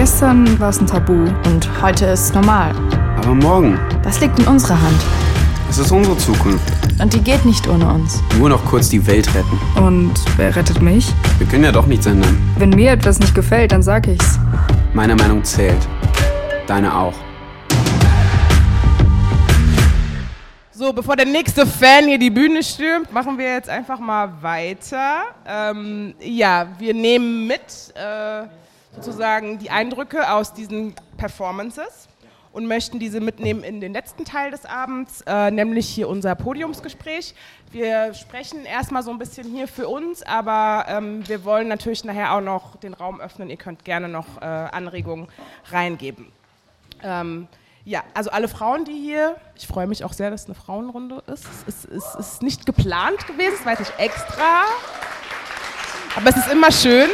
Gestern war es ein Tabu und heute ist es normal. Aber morgen, Das liegt in unserer Hand. es ist unsere Zukunft. Und die geht nicht ohne uns. Nur noch kurz die Welt retten. Und wer rettet mich? Wir können ja doch nichts ändern. Wenn mir etwas nicht gefällt, dann sag ich's. Meine Meinung zählt. Deine auch. So, bevor der nächste Fan hier die Bühne stürmt, machen wir jetzt einfach mal weiter. Ähm, ja, wir nehmen mit äh, sozusagen die Eindrücke aus diesen Performances und möchten diese mitnehmen in den letzten Teil des Abends, äh, nämlich hier unser Podiumsgespräch. Wir sprechen erstmal so ein bisschen hier für uns, aber ähm, wir wollen natürlich nachher auch noch den Raum öffnen. Ihr könnt gerne noch äh, Anregungen reingeben. Ähm, ja, also alle Frauen, die hier, ich freue mich auch sehr, dass es eine Frauenrunde ist. Es ist, es ist nicht geplant gewesen, es jetzt nicht extra. Aber es ist immer schön.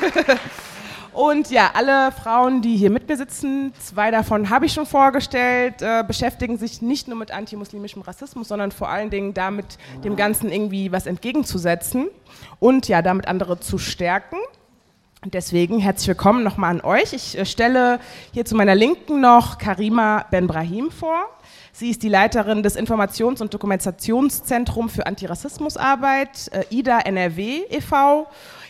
Und ja, alle Frauen, die hier mit mir sitzen, zwei davon habe ich schon vorgestellt, äh, beschäftigen sich nicht nur mit antimuslimischem Rassismus, sondern vor allen Dingen damit, dem Ganzen irgendwie was entgegenzusetzen und ja, damit andere zu stärken. Und Deswegen herzlich willkommen nochmal an euch. Ich äh, stelle hier zu meiner Linken noch Karima Ben-Brahim vor. Sie ist die Leiterin des Informations- und Dokumentationszentrums für Antirassismusarbeit, äh, IDA NRW e.V.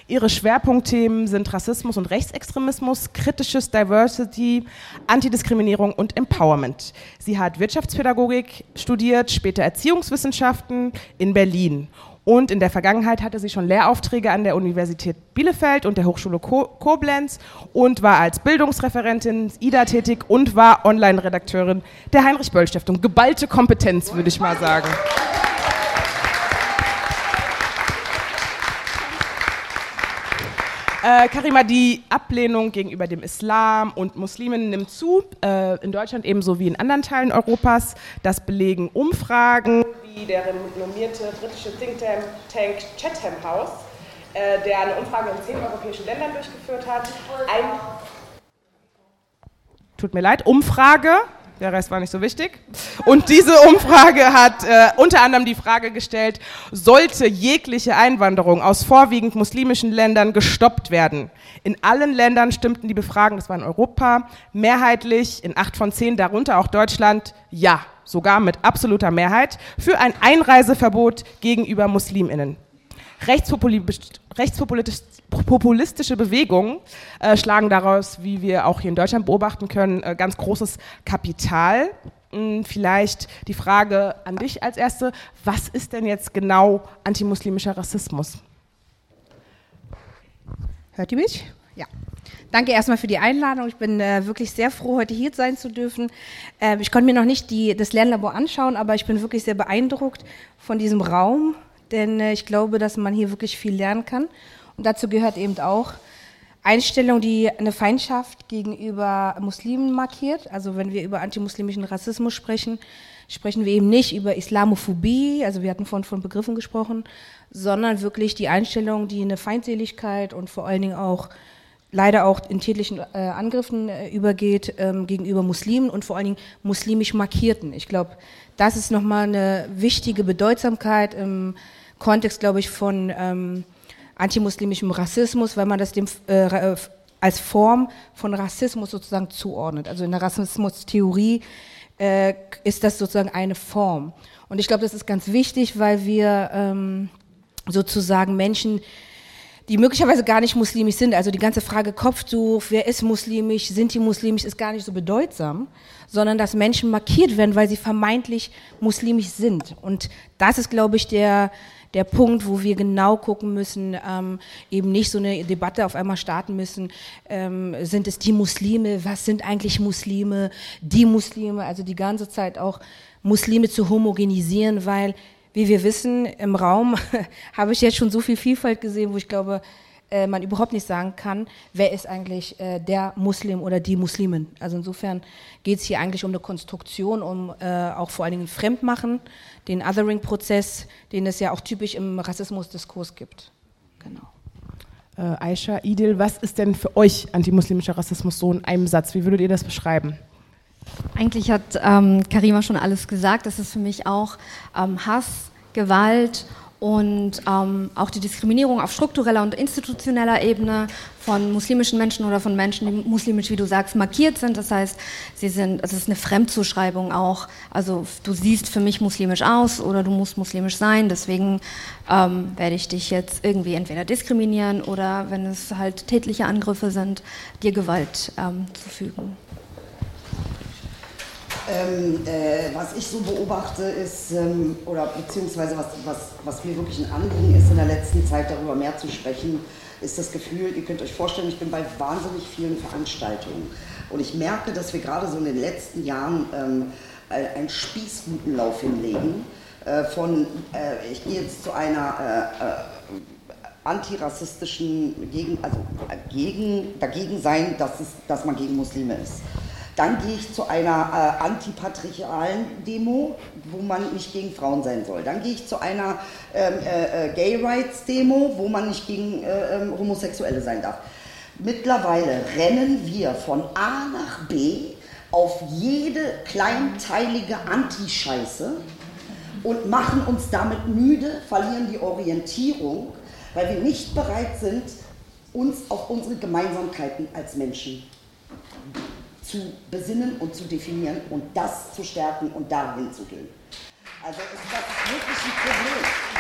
Ihre Schwerpunktthemen sind Rassismus und Rechtsextremismus, kritisches Diversity, Antidiskriminierung und Empowerment. Sie hat Wirtschaftspädagogik studiert, später Erziehungswissenschaften in Berlin. Und in der Vergangenheit hatte sie schon Lehraufträge an der Universität Bielefeld und der Hochschule Ko Koblenz und war als Bildungsreferentin IDA tätig und war Online-Redakteurin der Heinrich-Böll-Stiftung. Geballte Kompetenz, würde ich mal sagen. Äh, Karima, die Ablehnung gegenüber dem Islam und Muslimen nimmt zu, äh, in Deutschland ebenso wie in anderen Teilen Europas. Das belegen Umfragen wie der renommierte britische Think Tank Chatham House, äh, der eine Umfrage in zehn europäischen Ländern durchgeführt hat. Ein Tut mir leid, Umfrage. Der Rest war nicht so wichtig. Und diese Umfrage hat äh, unter anderem die Frage gestellt, sollte jegliche Einwanderung aus vorwiegend muslimischen Ländern gestoppt werden? In allen Ländern stimmten die Befragten, das war in Europa, mehrheitlich, in acht von zehn, darunter auch Deutschland, ja, sogar mit absoluter Mehrheit, für ein Einreiseverbot gegenüber Musliminnen. Rechtspopulistisch, rechtspopulistische Bewegungen äh, schlagen daraus, wie wir auch hier in Deutschland beobachten können, äh, ganz großes Kapital. Hm, vielleicht die Frage an dich als Erste, was ist denn jetzt genau antimuslimischer Rassismus? Hört ihr mich? Ja. Danke erstmal für die Einladung. Ich bin äh, wirklich sehr froh, heute hier sein zu dürfen. Ähm, ich konnte mir noch nicht die, das Lernlabor anschauen, aber ich bin wirklich sehr beeindruckt von diesem Raum, denn äh, ich glaube, dass man hier wirklich viel lernen kann. Und dazu gehört eben auch Einstellung, die eine Feindschaft gegenüber Muslimen markiert. Also wenn wir über antimuslimischen Rassismus sprechen, sprechen wir eben nicht über Islamophobie, also wir hatten vorhin von Begriffen gesprochen, sondern wirklich die Einstellung, die eine Feindseligkeit und vor allen Dingen auch leider auch in tätlichen äh, Angriffen äh, übergeht ähm, gegenüber Muslimen und vor allen Dingen muslimisch Markierten. Ich glaube, das ist nochmal eine wichtige Bedeutsamkeit im Kontext, glaube ich, von ähm, antimuslimischem Rassismus, weil man das dem äh, als Form von Rassismus sozusagen zuordnet. Also in der Rassismustheorie äh, ist das sozusagen eine Form. Und ich glaube, das ist ganz wichtig, weil wir ähm, sozusagen Menschen, die möglicherweise gar nicht muslimisch sind, also die ganze Frage Kopftuch, wer ist muslimisch, sind die muslimisch, ist gar nicht so bedeutsam, sondern dass Menschen markiert werden, weil sie vermeintlich muslimisch sind. Und das ist, glaube ich, der, der Punkt, wo wir genau gucken müssen, ähm, eben nicht so eine Debatte auf einmal starten müssen, ähm, sind es die Muslime, was sind eigentlich Muslime, die Muslime, also die ganze Zeit auch Muslime zu homogenisieren, weil, wie wir wissen, im Raum habe ich jetzt schon so viel Vielfalt gesehen, wo ich glaube, äh, man überhaupt nicht sagen kann, wer ist eigentlich äh, der Muslim oder die Muslimin. Also insofern geht es hier eigentlich um eine Konstruktion, um äh, auch vor allen Dingen Fremdmachen, den Othering-Prozess, den es ja auch typisch im Rassismusdiskurs gibt. Genau. Äh, Aisha, Idil, was ist denn für euch antimuslimischer Rassismus so in einem Satz? Wie würdet ihr das beschreiben? Eigentlich hat ähm, Karima schon alles gesagt. Das ist für mich auch ähm, Hass, Gewalt und ähm, auch die Diskriminierung auf struktureller und institutioneller Ebene von muslimischen Menschen oder von Menschen, die muslimisch, wie du sagst, markiert sind. Das heißt, sie sind, es ist eine Fremdzuschreibung auch. Also du siehst für mich muslimisch aus oder du musst muslimisch sein. Deswegen ähm, werde ich dich jetzt irgendwie entweder diskriminieren oder, wenn es halt tätliche Angriffe sind, dir Gewalt ähm, zufügen. Ähm, äh, was ich so beobachte ist, ähm, oder beziehungsweise was, was, was mir wirklich ein Anliegen ist, in der letzten Zeit darüber mehr zu sprechen, ist das Gefühl, ihr könnt euch vorstellen, ich bin bei wahnsinnig vielen Veranstaltungen. Und ich merke, dass wir gerade so in den letzten Jahren ähm, einen Spießrutenlauf hinlegen. Äh, von, äh, ich gehe jetzt zu einer äh, äh antirassistischen, gegen, also gegen, dagegen sein, dass, es, dass man gegen Muslime ist. Dann gehe ich zu einer äh, antipatriarchalen Demo, wo man nicht gegen Frauen sein soll. Dann gehe ich zu einer ähm, äh, äh Gay Rights Demo, wo man nicht gegen äh, ähm, Homosexuelle sein darf. Mittlerweile rennen wir von A nach B auf jede kleinteilige Antischeiße und machen uns damit müde, verlieren die Orientierung, weil wir nicht bereit sind, uns auf unsere Gemeinsamkeiten als Menschen zu besinnen und zu definieren und das zu stärken und dahin zu gehen. Also das ist wirklich ein Problem.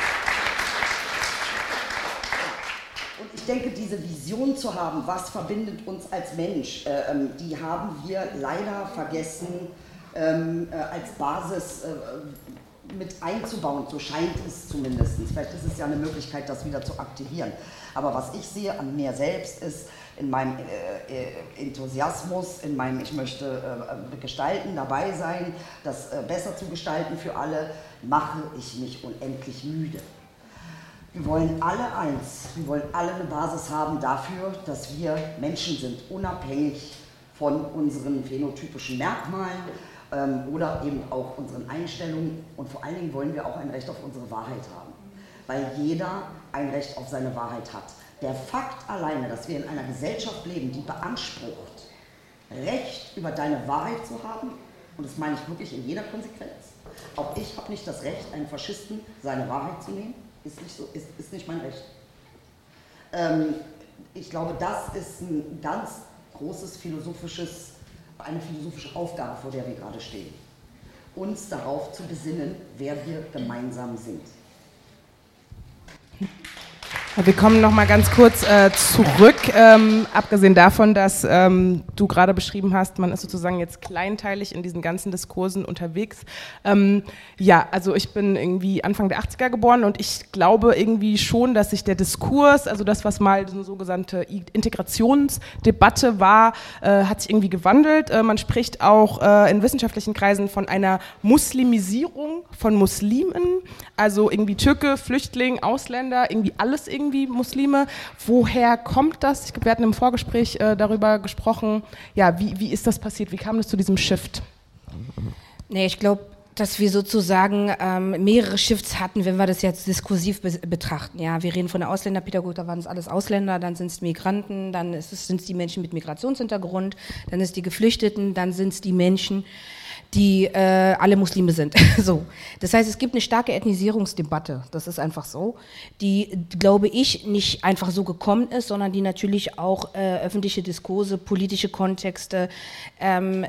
Und ich denke, diese Vision zu haben, was verbindet uns als Mensch, äh, ähm, die haben wir leider vergessen ähm, äh, als Basis äh, mit einzubauen. So scheint es zumindest. Vielleicht ist es ja eine Möglichkeit, das wieder zu aktivieren. Aber was ich sehe an mir selbst ist, in meinem äh, äh, Enthusiasmus, in meinem Ich möchte äh, gestalten, dabei sein, das äh, besser zu gestalten für alle, mache ich mich unendlich müde. Wir wollen alle eins, wir wollen alle eine Basis haben dafür, dass wir Menschen sind, unabhängig von unseren phänotypischen Merkmalen ähm, oder eben auch unseren Einstellungen. Und vor allen Dingen wollen wir auch ein Recht auf unsere Wahrheit haben, weil jeder ein Recht auf seine Wahrheit hat. Der Fakt alleine, dass wir in einer Gesellschaft leben, die beansprucht, Recht über deine Wahrheit zu haben, und das meine ich wirklich in jeder Konsequenz, auch ich habe nicht das Recht, einen Faschisten seine Wahrheit zu nehmen, ist nicht, so, ist, ist nicht mein Recht. Ähm, ich glaube, das ist ein ganz großes philosophisches, eine philosophische Aufgabe, vor der wir gerade stehen. Uns darauf zu besinnen, wer wir gemeinsam sind. Wir kommen noch mal ganz kurz äh, zurück, ähm, abgesehen davon, dass ähm, du gerade beschrieben hast, man ist sozusagen jetzt kleinteilig in diesen ganzen Diskursen unterwegs. Ähm, ja, also ich bin irgendwie Anfang der 80er geboren und ich glaube irgendwie schon, dass sich der Diskurs, also das, was mal so eine sogenannte Integrationsdebatte war, äh, hat sich irgendwie gewandelt. Äh, man spricht auch äh, in wissenschaftlichen Kreisen von einer Muslimisierung von Muslimen, also irgendwie Türke, Flüchtling, Ausländer, irgendwie alles irgendwie irgendwie Muslime. Woher kommt das? Wir hatten im Vorgespräch äh, darüber gesprochen. Ja, wie, wie ist das passiert? Wie kam es zu diesem Shift? Nee, ich glaube, dass wir sozusagen ähm, mehrere Shifts hatten, wenn wir das jetzt diskursiv be betrachten. Ja, wir reden von der Ausländerpädagogik, da waren es alles Ausländer, dann sind es Migranten, dann sind es die Menschen mit Migrationshintergrund, dann ist die Geflüchteten, dann sind es die Menschen, die äh, alle Muslime sind. so. Das heißt, es gibt eine starke Ethnisierungsdebatte, das ist einfach so, die, glaube ich, nicht einfach so gekommen ist, sondern die natürlich auch äh, öffentliche Diskurse, politische Kontexte, ähm,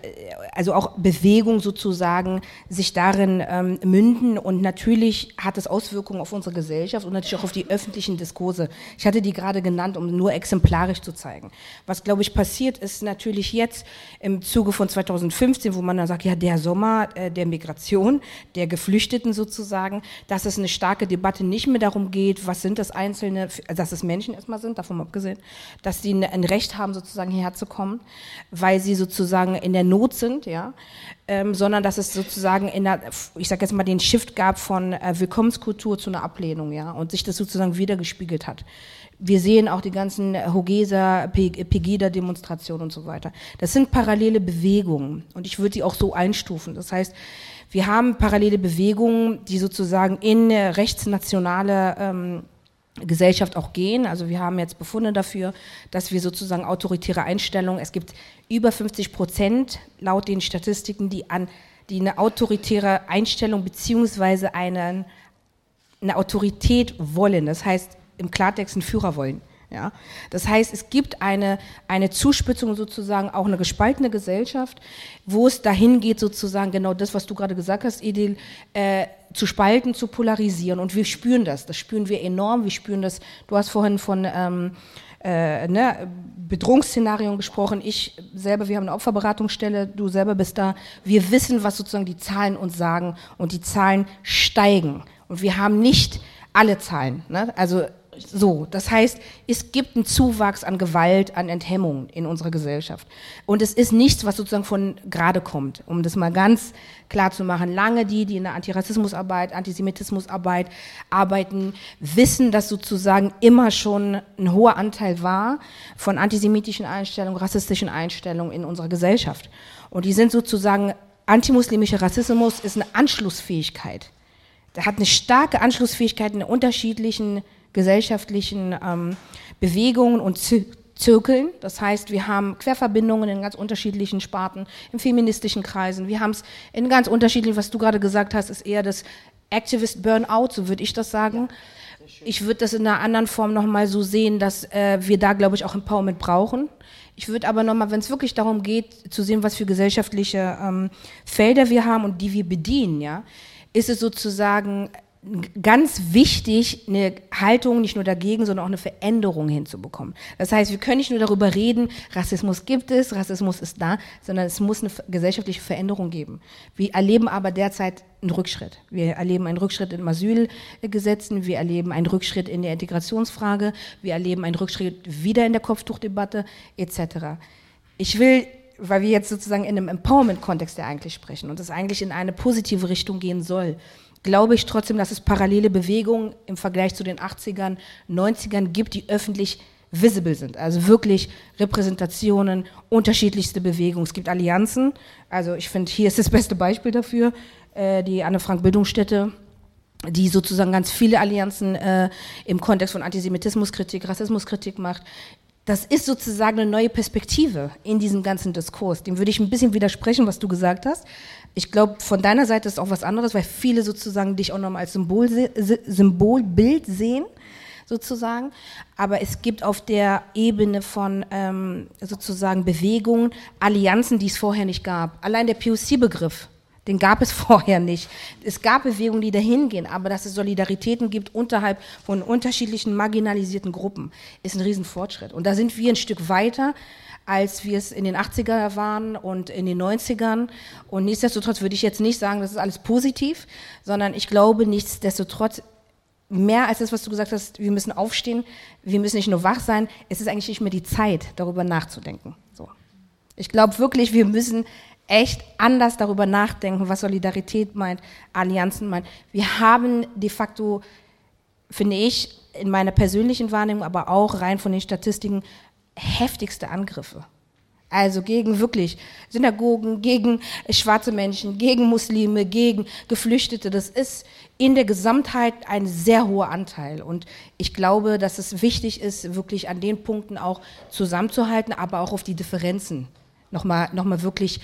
also auch Bewegung sozusagen, sich darin ähm, münden und natürlich hat es Auswirkungen auf unsere Gesellschaft und natürlich auch auf die öffentlichen Diskurse. Ich hatte die gerade genannt, um nur exemplarisch zu zeigen. Was, glaube ich, passiert ist natürlich jetzt im Zuge von 2015, wo man dann sagt, ja, der der Sommer äh, der Migration, der Geflüchteten sozusagen, dass es eine starke Debatte nicht mehr darum geht, was sind das Einzelne, dass es Menschen erstmal sind, davon abgesehen, dass sie ein Recht haben, sozusagen hierher zu kommen, weil sie sozusagen in der Not sind, ja, ähm, sondern dass es sozusagen in der, ich sage jetzt mal, den Shift gab von äh, Willkommenskultur zu einer Ablehnung, ja, und sich das sozusagen wiedergespiegelt hat. Wir sehen auch die ganzen Hogesa, Pegida-Demonstrationen und so weiter. Das sind parallele Bewegungen und ich würde die auch so einstufen. Das heißt, wir haben parallele Bewegungen, die sozusagen in rechtsnationale ähm, Gesellschaft auch gehen. Also wir haben jetzt Befunde dafür, dass wir sozusagen autoritäre Einstellungen, es gibt über 50 Prozent laut den Statistiken, die an die eine autoritäre Einstellung beziehungsweise einen eine Autorität wollen. Das heißt im Klartext einen Führer wollen. Ja? Das heißt, es gibt eine, eine Zuspitzung sozusagen, auch eine gespaltene Gesellschaft, wo es dahin geht, sozusagen genau das, was du gerade gesagt hast, Edil, äh, zu spalten, zu polarisieren. Und wir spüren das, das spüren wir enorm, wir spüren das, du hast vorhin von ähm, äh, ne, Bedrohungsszenarien gesprochen, ich selber, wir haben eine Opferberatungsstelle, du selber bist da, wir wissen, was sozusagen die Zahlen uns sagen und die Zahlen steigen. Und wir haben nicht alle Zahlen. Ne? Also so, das heißt, es gibt einen Zuwachs an Gewalt, an Enthemmung in unserer Gesellschaft. Und es ist nichts, was sozusagen von gerade kommt, um das mal ganz klar zu machen. Lange die, die in der Antirassismusarbeit, Antisemitismusarbeit arbeiten, wissen, dass sozusagen immer schon ein hoher Anteil war von antisemitischen Einstellungen, rassistischen Einstellungen in unserer Gesellschaft. Und die sind sozusagen, antimuslimischer Rassismus ist eine Anschlussfähigkeit. Der hat eine starke Anschlussfähigkeit in unterschiedlichen gesellschaftlichen ähm, Bewegungen und Zirkeln. Das heißt, wir haben Querverbindungen in ganz unterschiedlichen Sparten, in feministischen Kreisen. Wir haben es in ganz unterschiedlichen, was du gerade gesagt hast, ist eher das Activist Burnout, so würde ich das sagen. Ich würde das in einer anderen Form nochmal so sehen, dass äh, wir da, glaube ich, auch Empowerment brauchen. Ich würde aber nochmal, wenn es wirklich darum geht, zu sehen, was für gesellschaftliche ähm, Felder wir haben und die wir bedienen, ja, ist es sozusagen ganz wichtig, eine Haltung nicht nur dagegen, sondern auch eine Veränderung hinzubekommen. Das heißt, wir können nicht nur darüber reden, Rassismus gibt es, Rassismus ist da, sondern es muss eine gesellschaftliche Veränderung geben. Wir erleben aber derzeit einen Rückschritt. Wir erleben einen Rückschritt in Asylgesetzen, wir erleben einen Rückschritt in der Integrationsfrage, wir erleben einen Rückschritt wieder in der Kopftuchdebatte etc. Ich will weil wir jetzt sozusagen in einem Empowerment-Kontext ja eigentlich sprechen und es eigentlich in eine positive Richtung gehen soll, glaube ich trotzdem, dass es parallele Bewegungen im Vergleich zu den 80ern, 90ern gibt, die öffentlich visible sind. Also wirklich Repräsentationen, unterschiedlichste Bewegungen. Es gibt Allianzen. Also ich finde, hier ist das beste Beispiel dafür, äh, die Anne-Frank-Bildungsstätte die sozusagen ganz viele Allianzen äh, im Kontext von Antisemitismuskritik, Rassismuskritik macht. Das ist sozusagen eine neue Perspektive in diesem ganzen Diskurs. Dem würde ich ein bisschen widersprechen, was du gesagt hast ich glaube, von deiner Seite ist auch was anderes, weil viele sozusagen dich auch nochmal als Symbol, Symbolbild sehen, sozusagen. Aber es gibt auf der Ebene von ähm, sozusagen Bewegungen, Allianzen, die es vorher nicht gab. Allein der POC-Begriff, den gab es vorher nicht. Es gab Bewegungen, die dahin gehen, aber dass es Solidaritäten gibt unterhalb von unterschiedlichen marginalisierten Gruppen, ist ein Riesenfortschritt. Und da sind wir ein Stück weiter als wir es in den 80er waren und in den 90ern. Und nichtsdestotrotz würde ich jetzt nicht sagen, das ist alles positiv, sondern ich glaube nichtsdestotrotz, mehr als das, was du gesagt hast, wir müssen aufstehen, wir müssen nicht nur wach sein, es ist eigentlich nicht mehr die Zeit, darüber nachzudenken. So. Ich glaube wirklich, wir müssen echt anders darüber nachdenken, was Solidarität meint, Allianzen meint. Wir haben de facto, finde ich, in meiner persönlichen Wahrnehmung, aber auch rein von den Statistiken, heftigste Angriffe. Also gegen wirklich Synagogen, gegen schwarze Menschen, gegen Muslime, gegen Geflüchtete. Das ist in der Gesamtheit ein sehr hoher Anteil. Und ich glaube, dass es wichtig ist, wirklich an den Punkten auch zusammenzuhalten, aber auch auf die Differenzen nochmal noch mal wirklich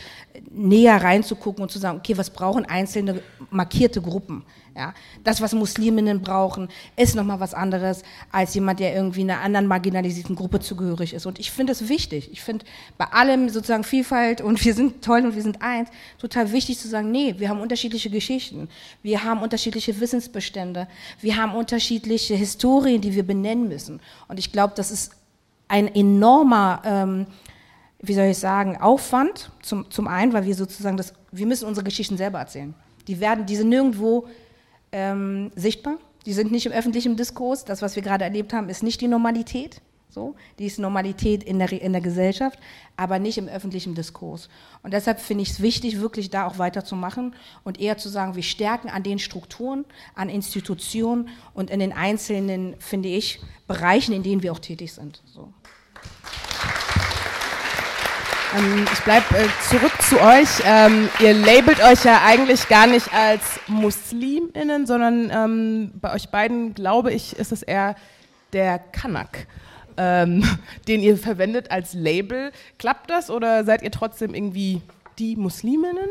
näher reinzugucken und zu sagen, okay, was brauchen einzelne markierte Gruppen? Ja, das, was Musliminnen brauchen, ist nochmal was anderes als jemand, der irgendwie einer anderen marginalisierten Gruppe zugehörig ist. Und ich finde es wichtig. Ich finde bei allem sozusagen Vielfalt und wir sind toll und wir sind eins, total wichtig zu sagen, nee, wir haben unterschiedliche Geschichten, wir haben unterschiedliche Wissensbestände, wir haben unterschiedliche Historien, die wir benennen müssen. Und ich glaube, das ist ein enormer ähm, wie soll ich sagen, Aufwand, zum, zum einen, weil wir sozusagen das, wir müssen unsere Geschichten selber erzählen. Die werden, die sind nirgendwo ähm, sichtbar, die sind nicht im öffentlichen Diskurs. Das, was wir gerade erlebt haben, ist nicht die Normalität. So, die ist Normalität in der, in der Gesellschaft, aber nicht im öffentlichen Diskurs. Und deshalb finde ich es wichtig, wirklich da auch weiterzumachen und eher zu sagen, wir stärken an den Strukturen, an Institutionen und in den einzelnen, finde ich, Bereichen, in denen wir auch tätig sind. So. Ähm, ich bleibe äh, zurück zu euch. Ähm, ihr labelt euch ja eigentlich gar nicht als MuslimInnen, sondern ähm, bei euch beiden, glaube ich, ist es eher der Kanak, den ihr verwendet als Label. Klappt das oder seid ihr trotzdem irgendwie die MuslimInnen?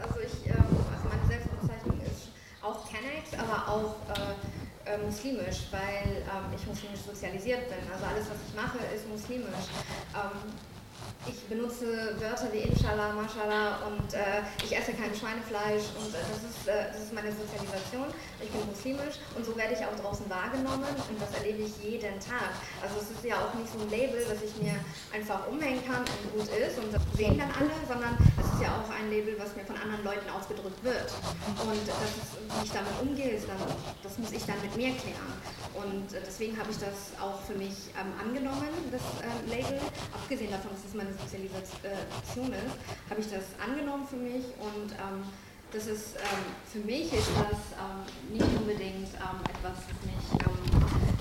Also ich, also meine Selbstbezeichnung ist auch Kanak, aber auch äh, äh, muslimisch, weil ähm, ich muslimisch sozialisiert bin. Also alles, was ich mache, ist muslimisch. Ähm, ich benutze Wörter wie Inshallah, Mashallah und äh, ich esse kein Schweinefleisch und äh, das, ist, äh, das ist meine Sozialisation. Ich bin muslimisch und so werde ich auch draußen wahrgenommen und das erlebe ich jeden Tag. Also es ist ja auch nicht so ein Label, das ich mir einfach umhängen kann und gut ist und das sehen dann alle, sondern es ist ja auch ein Label, was mir von anderen Leuten ausgedrückt wird. Und das ist, wie ich damit umgehe, ist dann, das muss ich dann mit mir klären. Und äh, deswegen habe ich das auch für mich ähm, angenommen, das äh, Label, abgesehen davon, dass es meine Sozialisation ist, habe ich das angenommen für mich und ähm, das ist, ähm, für mich ist das ähm, nicht unbedingt ähm, etwas, was mich ähm,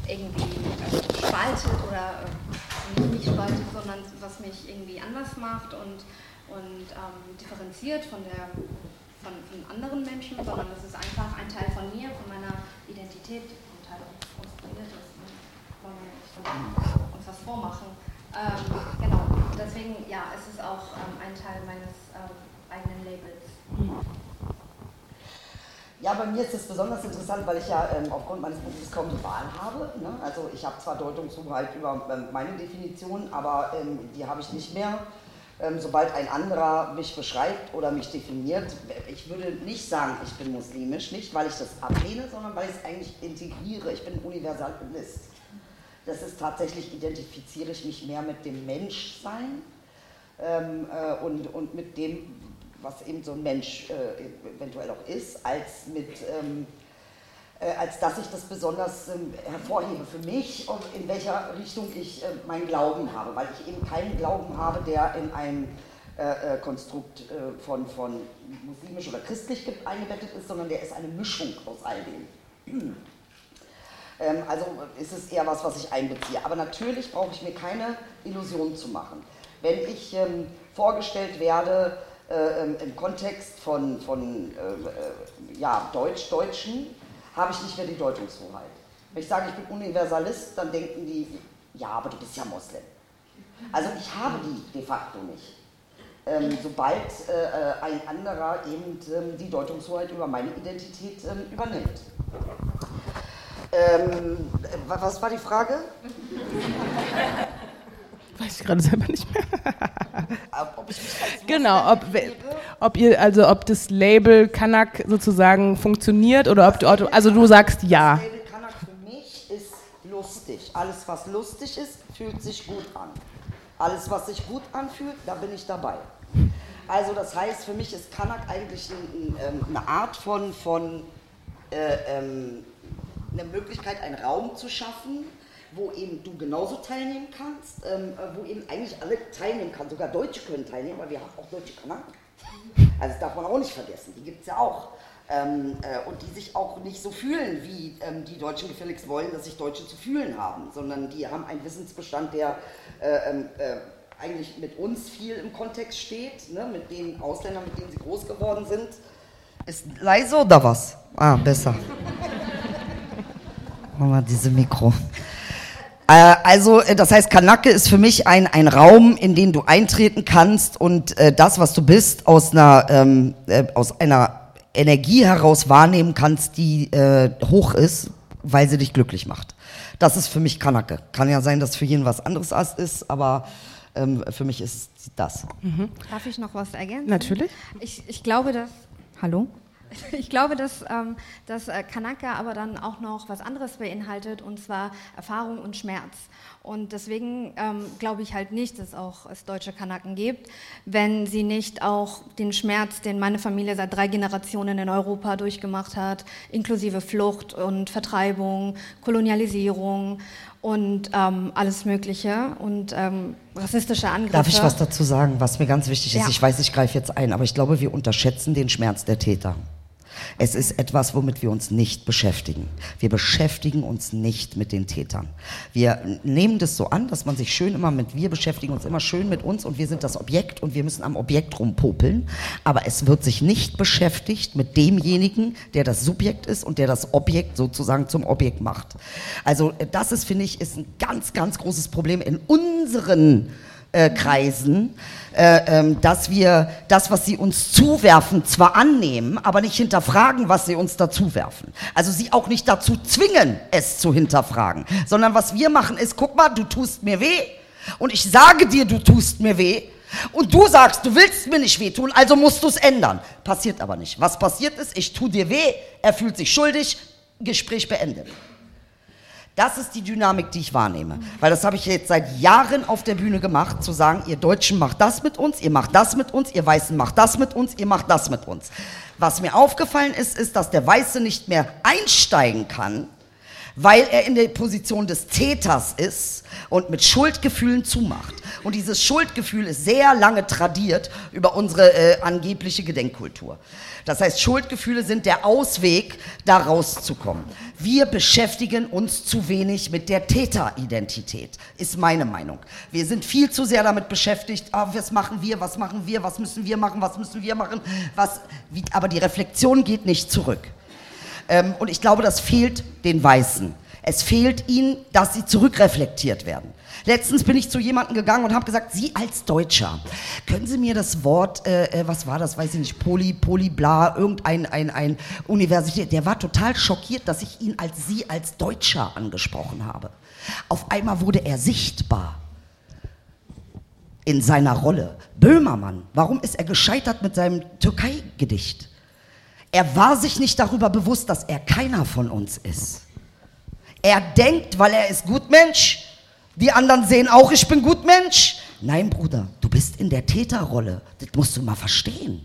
irgendwie äh, spaltet oder äh, nicht spaltet, sondern was mich irgendwie anders macht und, und ähm, differenziert von, der, von, von anderen Menschen, sondern das ist einfach ein Teil von mir, von meiner Identität, ein Teil ist. Ne? Wollen wir uns was vormachen. Ähm, genau, deswegen, ja, es ist auch ähm, ein Teil meines ähm, eigenen Labels. Ja, bei mir ist es besonders interessant, weil ich ja ähm, aufgrund meines Berufs kaum die Wahl habe. Ne? Also ich habe zwar Deutungshoheit über ähm, meine Definition, aber ähm, die habe ich nicht mehr. Sobald ein anderer mich beschreibt oder mich definiert, ich würde nicht sagen, ich bin muslimisch, nicht weil ich das ablehne, sondern weil ich es eigentlich integriere. Ich bin Universalist. Das ist tatsächlich, identifiziere ich mich mehr mit dem Menschsein ähm, äh, und, und mit dem, was eben so ein Mensch äh, eventuell auch ist, als mit ähm, äh, als dass ich das besonders ähm, hervorhebe für mich und in welcher Richtung ich äh, meinen Glauben habe, weil ich eben keinen Glauben habe, der in ein äh, äh, Konstrukt von, von muslimisch oder christlich eingebettet ist, sondern der ist eine Mischung aus all dem. Ähm, also ist es eher was, was ich einbeziehe. Aber natürlich brauche ich mir keine Illusionen zu machen. Wenn ich ähm, vorgestellt werde äh, ähm, im Kontext von, von äh, ja, Deutsch-Deutschen, habe ich nicht mehr die Deutungshoheit. Wenn ich sage, ich bin Universalist, dann denken die, ja, aber du bist ja Moslem. Also ich habe die de facto nicht. Ähm, sobald äh, äh ein anderer eben ähm, die Deutungshoheit über meine Identität ähm, übernimmt. Ähm, was war die Frage? Weiß ich gerade selber nicht mehr. ob genau, ob, ob ihr, also ob das Label Kanak sozusagen funktioniert oder ob du, also du sagst ja. Das Label Kanak für mich ist lustig. Alles, was lustig ist, fühlt sich gut an. Alles, was sich gut anfühlt, da bin ich dabei. Also das heißt, für mich ist Kanak eigentlich ähm, eine Art von, von äh, ähm, eine Möglichkeit, einen Raum zu schaffen, wo eben du genauso teilnehmen kannst, ähm, äh, wo eben eigentlich alle teilnehmen können. Sogar Deutsche können teilnehmen, weil wir haben auch deutsche Kanaken. Also das darf man auch nicht vergessen, die gibt es ja auch. Ähm, äh, und die sich auch nicht so fühlen, wie ähm, die Deutschen gefälligst wollen, dass sich Deutsche zu fühlen haben, sondern die haben einen Wissensbestand, der äh, ähm, äh, eigentlich mit uns viel im Kontext steht, ne, mit den Ausländern, mit denen sie groß geworden sind. Ist leise oder was? Ah, besser. Machen wir diese Mikro. Äh, also, äh, das heißt, Kanake ist für mich ein, ein Raum, in den du eintreten kannst und äh, das, was du bist, aus einer, ähm, äh, aus einer Energie heraus wahrnehmen kannst, die äh, hoch ist, weil sie dich glücklich macht. Das ist für mich Kanake. Kann ja sein, dass für jeden was anderes ist, aber ähm, für mich ist das. Mhm. Darf ich noch was ergänzen? Natürlich. Ich, ich glaube, dass. Hallo? Ich glaube, dass, ähm, dass äh, Kanaka aber dann auch noch was anderes beinhaltet, und zwar Erfahrung und Schmerz. Und deswegen ähm, glaube ich halt nicht, dass auch es deutsche Kanaken gibt, wenn sie nicht auch den Schmerz, den meine Familie seit drei Generationen in Europa durchgemacht hat, inklusive Flucht und Vertreibung, Kolonialisierung und ähm, alles Mögliche und ähm, rassistische Angriffe. Darf ich was dazu sagen, was mir ganz wichtig ist? Ja. Ich weiß, ich greife jetzt ein, aber ich glaube, wir unterschätzen den Schmerz der Täter. Es ist etwas, womit wir uns nicht beschäftigen. Wir beschäftigen uns nicht mit den Tätern. Wir nehmen das so an, dass man sich schön immer mit, wir beschäftigen uns immer schön mit uns und wir sind das Objekt und wir müssen am Objekt rumpopeln. Aber es wird sich nicht beschäftigt mit demjenigen, der das Subjekt ist und der das Objekt sozusagen zum Objekt macht. Also das ist, finde ich, ist ein ganz, ganz großes Problem in unseren äh, Kreisen, äh, ähm, dass wir das, was sie uns zuwerfen, zwar annehmen, aber nicht hinterfragen, was sie uns dazu werfen. Also sie auch nicht dazu zwingen, es zu hinterfragen, sondern was wir machen ist, guck mal, du tust mir weh und ich sage dir, du tust mir weh. Und du sagst, du willst mir nicht wehtun, also musst du es ändern. Passiert aber nicht. Was passiert ist, ich tu dir weh, er fühlt sich schuldig, Gespräch beendet. Das ist die Dynamik, die ich wahrnehme. Weil das habe ich jetzt seit Jahren auf der Bühne gemacht, zu sagen, ihr Deutschen macht das mit uns, ihr macht das mit uns, ihr Weißen macht das mit uns, ihr macht das mit uns. Was mir aufgefallen ist, ist, dass der Weiße nicht mehr einsteigen kann, weil er in der Position des Täters ist und mit Schuldgefühlen zumacht. Und dieses Schuldgefühl ist sehr lange tradiert über unsere äh, angebliche Gedenkkultur. Das heißt, Schuldgefühle sind der Ausweg, da rauszukommen. Wir beschäftigen uns zu wenig mit der Täteridentität, ist meine Meinung. Wir sind viel zu sehr damit beschäftigt, ah, was machen wir, was machen wir, was müssen wir machen, was müssen wir machen, was, wie, aber die Reflexion geht nicht zurück. Ähm, und ich glaube, das fehlt den Weißen. Es fehlt ihnen, dass sie zurückreflektiert werden. Letztens bin ich zu jemandem gegangen und habe gesagt, Sie als Deutscher, können Sie mir das Wort, äh, äh, was war das, weiß ich nicht, Poly, Poly, bla, irgendein ein, ein Universität, der war total schockiert, dass ich ihn als Sie als Deutscher angesprochen habe. Auf einmal wurde er sichtbar in seiner Rolle. Böhmermann, warum ist er gescheitert mit seinem Türkei-Gedicht? Er war sich nicht darüber bewusst, dass er keiner von uns ist. Er denkt, weil er ist Gutmensch, die anderen sehen auch, ich bin Gutmensch. Nein, Bruder, du bist in der Täterrolle. Das musst du mal verstehen.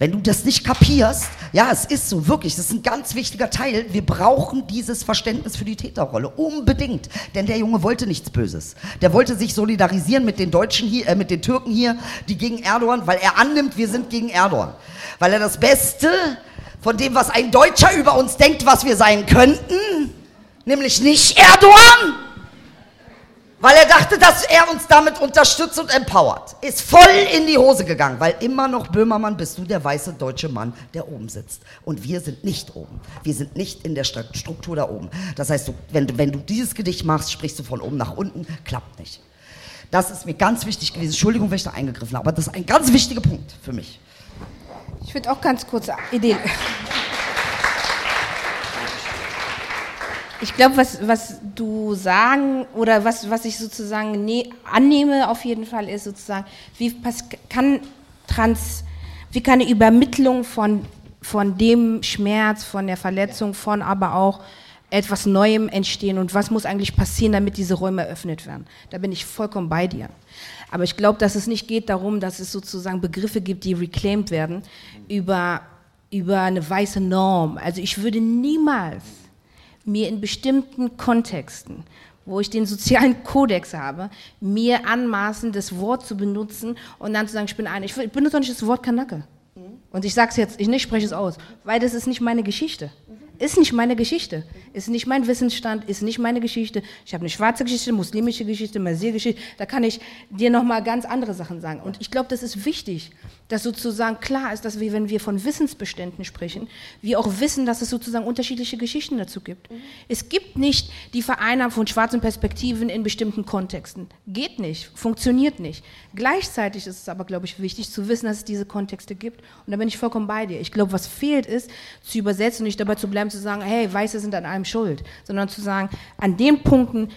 Wenn du das nicht kapierst, ja, es ist so, wirklich, das ist ein ganz wichtiger Teil. Wir brauchen dieses Verständnis für die Täterrolle. Unbedingt. Denn der Junge wollte nichts Böses. Der wollte sich solidarisieren mit den Deutschen hier, äh, mit den Türken hier, die gegen Erdogan, weil er annimmt, wir sind gegen Erdogan. Weil er das Beste von dem, was ein Deutscher über uns denkt, was wir sein könnten, nämlich nicht Erdogan, weil er dachte, dass er uns damit unterstützt und empowert. Ist voll in die Hose gegangen, weil immer noch Böhmermann bist du der weiße deutsche Mann, der oben sitzt. Und wir sind nicht oben. Wir sind nicht in der Struktur da oben. Das heißt, wenn, du, wenn du dieses Gedicht machst, sprichst du von oben nach unten, klappt nicht. Das ist mir ganz wichtig gewesen. Entschuldigung, wenn ich da eingegriffen habe, aber das ist ein ganz wichtiger Punkt für mich. Ich würde auch ganz kurz Ideen. Ich glaube, was, was du sagen oder was, was ich sozusagen ne, annehme auf jeden Fall ist sozusagen, wie kann Trans, wie kann eine Übermittlung von, von dem Schmerz, von der Verletzung, von aber auch etwas Neuem entstehen und was muss eigentlich passieren, damit diese Räume eröffnet werden. Da bin ich vollkommen bei dir. Aber ich glaube, dass es nicht geht darum, dass es sozusagen Begriffe gibt, die reclaimed werden über, über eine weiße Norm. Also ich würde niemals mir in bestimmten Kontexten, wo ich den sozialen Kodex habe, mir anmaßen, das Wort zu benutzen und dann zu sagen, ich bin eine. Ich benutze auch nicht das Wort Kanake. Und ich sage es jetzt, ich nicht spreche es aus, weil das ist nicht meine Geschichte. Ist nicht meine Geschichte. Ist nicht mein Wissensstand, ist nicht meine Geschichte. Ich habe eine schwarze Geschichte, muslimische Geschichte, Masir-Geschichte. Da kann ich dir nochmal ganz andere Sachen sagen. Und ich glaube, das ist wichtig, dass sozusagen klar ist, dass wir, wenn wir von Wissensbeständen sprechen, wir auch wissen, dass es sozusagen unterschiedliche Geschichten dazu gibt. Mhm. Es gibt nicht die Vereinung von schwarzen Perspektiven in bestimmten Kontexten. Geht nicht, funktioniert nicht. Gleichzeitig ist es aber, glaube ich, wichtig zu wissen, dass es diese Kontexte gibt. Und da bin ich vollkommen bei dir. Ich glaube, was fehlt ist, zu übersetzen und nicht dabei zu bleiben, zu sagen, hey, Weiße sind an allem schuld, sondern zu sagen, an den Punkten,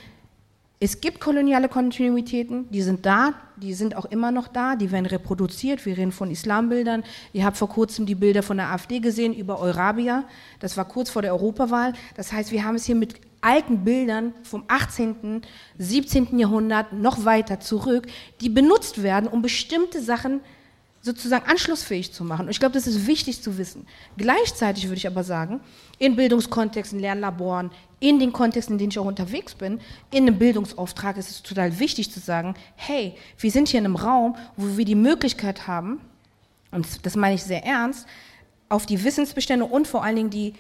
es gibt koloniale Kontinuitäten, die sind da, die sind auch immer noch da, die werden reproduziert. Wir reden von Islambildern. Ihr habt vor kurzem die Bilder von der AfD gesehen über Eurabia. Das war kurz vor der Europawahl. Das heißt, wir haben es hier mit alten Bildern vom 18., 17. Jahrhundert noch weiter zurück, die benutzt werden, um bestimmte Sachen zu sozusagen anschlussfähig zu machen. Und ich glaube, das ist wichtig zu wissen. Gleichzeitig würde ich aber sagen, in Bildungskontexten, Lernlaboren, in den Kontexten, in denen ich auch unterwegs bin, in einem Bildungsauftrag ist es total wichtig zu sagen, hey, wir sind hier in einem Raum, wo wir die Möglichkeit haben, und das meine ich sehr ernst, auf die Wissensbestände und vor allen Dingen die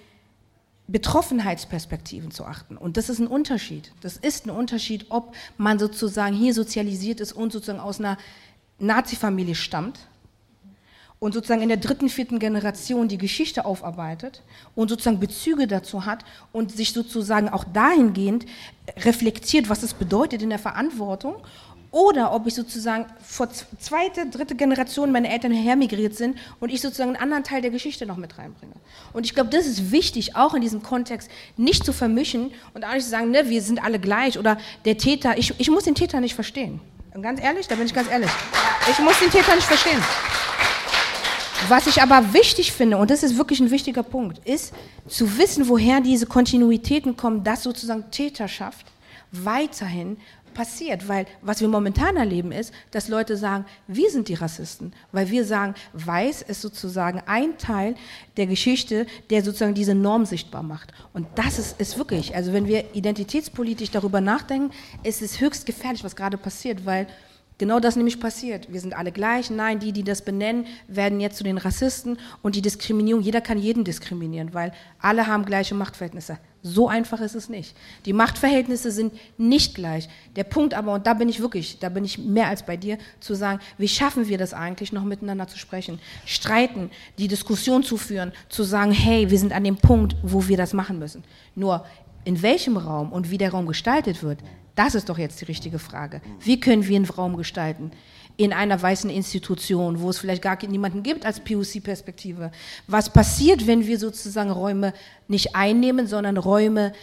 Betroffenheitsperspektiven zu achten. Und das ist ein Unterschied. Das ist ein Unterschied, ob man sozusagen hier sozialisiert ist und sozusagen aus einer Nazi-Familie stammt und sozusagen in der dritten, vierten Generation die Geschichte aufarbeitet und sozusagen Bezüge dazu hat und sich sozusagen auch dahingehend reflektiert, was es bedeutet in der Verantwortung oder ob ich sozusagen vor zweite, dritte Generation meine Eltern hermigriert sind und ich sozusagen einen anderen Teil der Geschichte noch mit reinbringe. Und ich glaube, das ist wichtig, auch in diesem Kontext nicht zu vermischen und auch nicht zu sagen, ne, wir sind alle gleich oder der Täter, ich, ich muss den Täter nicht verstehen. Und ganz ehrlich, da bin ich ganz ehrlich. Ich muss den Täter nicht verstehen. Was ich aber wichtig finde, und das ist wirklich ein wichtiger Punkt, ist zu wissen, woher diese Kontinuitäten kommen, dass sozusagen Täterschaft weiterhin passiert, weil was wir momentan erleben ist, dass Leute sagen, wir sind die Rassisten, weil wir sagen, weiß ist sozusagen ein Teil der Geschichte, der sozusagen diese Norm sichtbar macht. Und das ist, ist wirklich, also wenn wir identitätspolitisch darüber nachdenken, ist es höchst gefährlich, was gerade passiert, weil Genau das nämlich passiert. Wir sind alle gleich. Nein, die, die das benennen, werden jetzt zu den Rassisten und die Diskriminierung, jeder kann jeden diskriminieren, weil alle haben gleiche Machtverhältnisse. So einfach ist es nicht. Die Machtverhältnisse sind nicht gleich. Der Punkt aber, und da bin ich wirklich, da bin ich mehr als bei dir, zu sagen, wie schaffen wir das eigentlich, noch miteinander zu sprechen, streiten, die Diskussion zu führen, zu sagen, hey, wir sind an dem Punkt, wo wir das machen müssen. Nur in welchem Raum und wie der Raum gestaltet wird, das ist doch jetzt die richtige Frage. Wie können wir einen Raum gestalten? in einer weißen Institution, wo es vielleicht gar niemanden gibt als POC-Perspektive. Was passiert, wenn wir sozusagen Räume nicht einnehmen, sondern Räume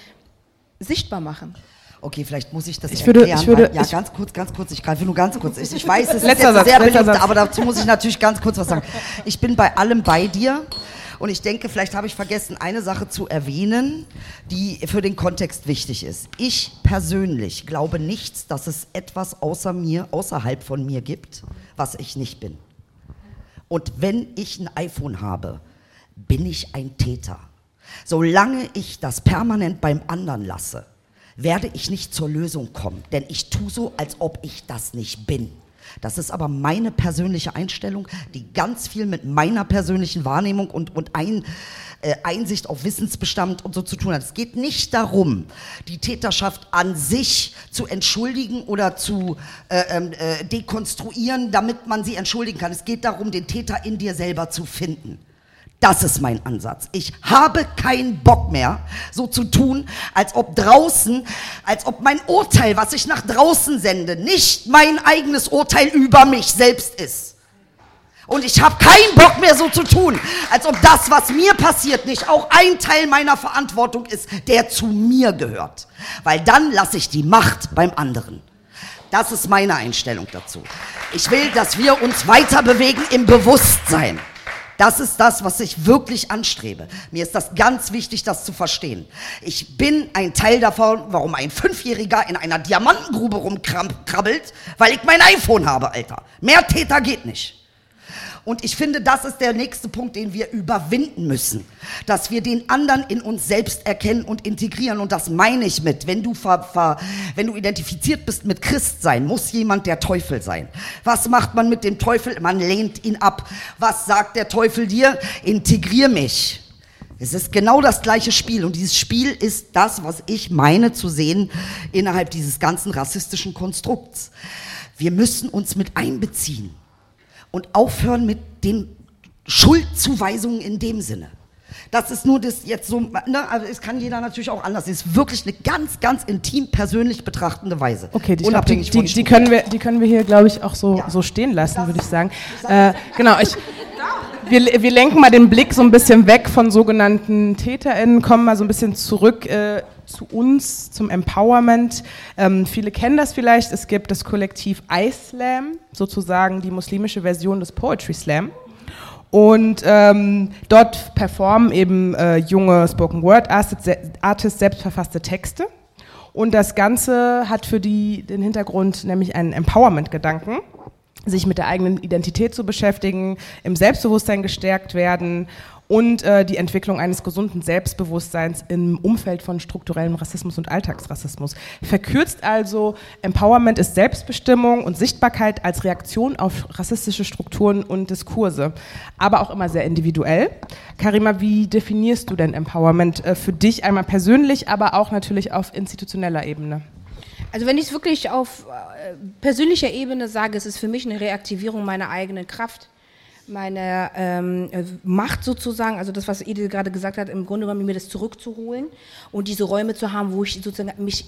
sichtbar machen? Okay, vielleicht muss ich das ich erklären. Würde, ich würde, ja, ich ganz kurz, ganz kurz. Ich greife nur ganz kurz. Ich, ich weiß, es ist jetzt Satz, sehr beliebt, aber dazu muss ich natürlich ganz kurz was sagen. Ich bin bei allem bei dir. Und ich denke, vielleicht habe ich vergessen, eine Sache zu erwähnen, die für den Kontext wichtig ist. Ich persönlich glaube nichts, dass es etwas außer mir, außerhalb von mir gibt, was ich nicht bin. Und wenn ich ein iPhone habe, bin ich ein Täter. Solange ich das permanent beim anderen lasse, werde ich nicht zur Lösung kommen, denn ich tue so, als ob ich das nicht bin. Das ist aber meine persönliche Einstellung, die ganz viel mit meiner persönlichen Wahrnehmung und, und ein, äh, Einsicht auf Wissensbestand und so zu tun hat. Es geht nicht darum, die Täterschaft an sich zu entschuldigen oder zu äh, ähm, äh, dekonstruieren, damit man sie entschuldigen kann. Es geht darum, den Täter in dir selber zu finden. Das ist mein Ansatz. Ich habe keinen Bock mehr, so zu tun, als ob draußen, als ob mein Urteil, was ich nach draußen sende, nicht mein eigenes Urteil über mich selbst ist. Und ich habe keinen Bock mehr so zu tun, als ob das, was mir passiert, nicht auch ein Teil meiner Verantwortung ist, der zu mir gehört. Weil dann lasse ich die Macht beim anderen. Das ist meine Einstellung dazu. Ich will, dass wir uns weiter bewegen im Bewusstsein. Das ist das, was ich wirklich anstrebe. Mir ist das ganz wichtig, das zu verstehen. Ich bin ein Teil davon, warum ein Fünfjähriger in einer Diamantengrube rumkrabbelt, weil ich mein iPhone habe, Alter. Mehr Täter geht nicht. Und ich finde, das ist der nächste Punkt, den wir überwinden müssen. Dass wir den anderen in uns selbst erkennen und integrieren. Und das meine ich mit, wenn du, ver, ver, wenn du identifiziert bist mit Christsein, muss jemand der Teufel sein. Was macht man mit dem Teufel? Man lehnt ihn ab. Was sagt der Teufel dir? Integrier mich. Es ist genau das gleiche Spiel und dieses Spiel ist das, was ich meine zu sehen innerhalb dieses ganzen rassistischen Konstrukts. Wir müssen uns mit einbeziehen und aufhören mit den Schuldzuweisungen in dem Sinne. Das ist nur das jetzt so, ne, also es kann jeder natürlich auch anders. Es ist wirklich eine ganz, ganz intim persönlich betrachtende Weise. Okay, die, unabhängig glaub, die, die, die können wir, die können wir hier, glaube ich, auch so, ja. so stehen lassen, würde ich sagen. Äh, genau, ich, wir, wir lenken mal den Blick so ein bisschen weg von sogenannten TäterInnen, kommen mal so ein bisschen zurück äh, zu uns, zum Empowerment. Ähm, viele kennen das vielleicht. Es gibt das Kollektiv iSlam, sozusagen die muslimische Version des Poetry Slam. Und ähm, dort performen eben äh, junge Spoken Word Artists selbstverfasste Texte. Und das Ganze hat für die den Hintergrund nämlich einen Empowerment-Gedanken sich mit der eigenen Identität zu beschäftigen, im Selbstbewusstsein gestärkt werden und äh, die Entwicklung eines gesunden Selbstbewusstseins im Umfeld von strukturellem Rassismus und Alltagsrassismus. Verkürzt also, Empowerment ist Selbstbestimmung und Sichtbarkeit als Reaktion auf rassistische Strukturen und Diskurse, aber auch immer sehr individuell. Karima, wie definierst du denn Empowerment äh, für dich einmal persönlich, aber auch natürlich auf institutioneller Ebene? Also wenn ich es wirklich auf äh, persönlicher Ebene sage, es ist für mich eine Reaktivierung meiner eigenen Kraft, meiner ähm, äh, Macht sozusagen, also das, was Edith gerade gesagt hat, im Grunde genommen mir das zurückzuholen und diese Räume zu haben, wo ich sozusagen mich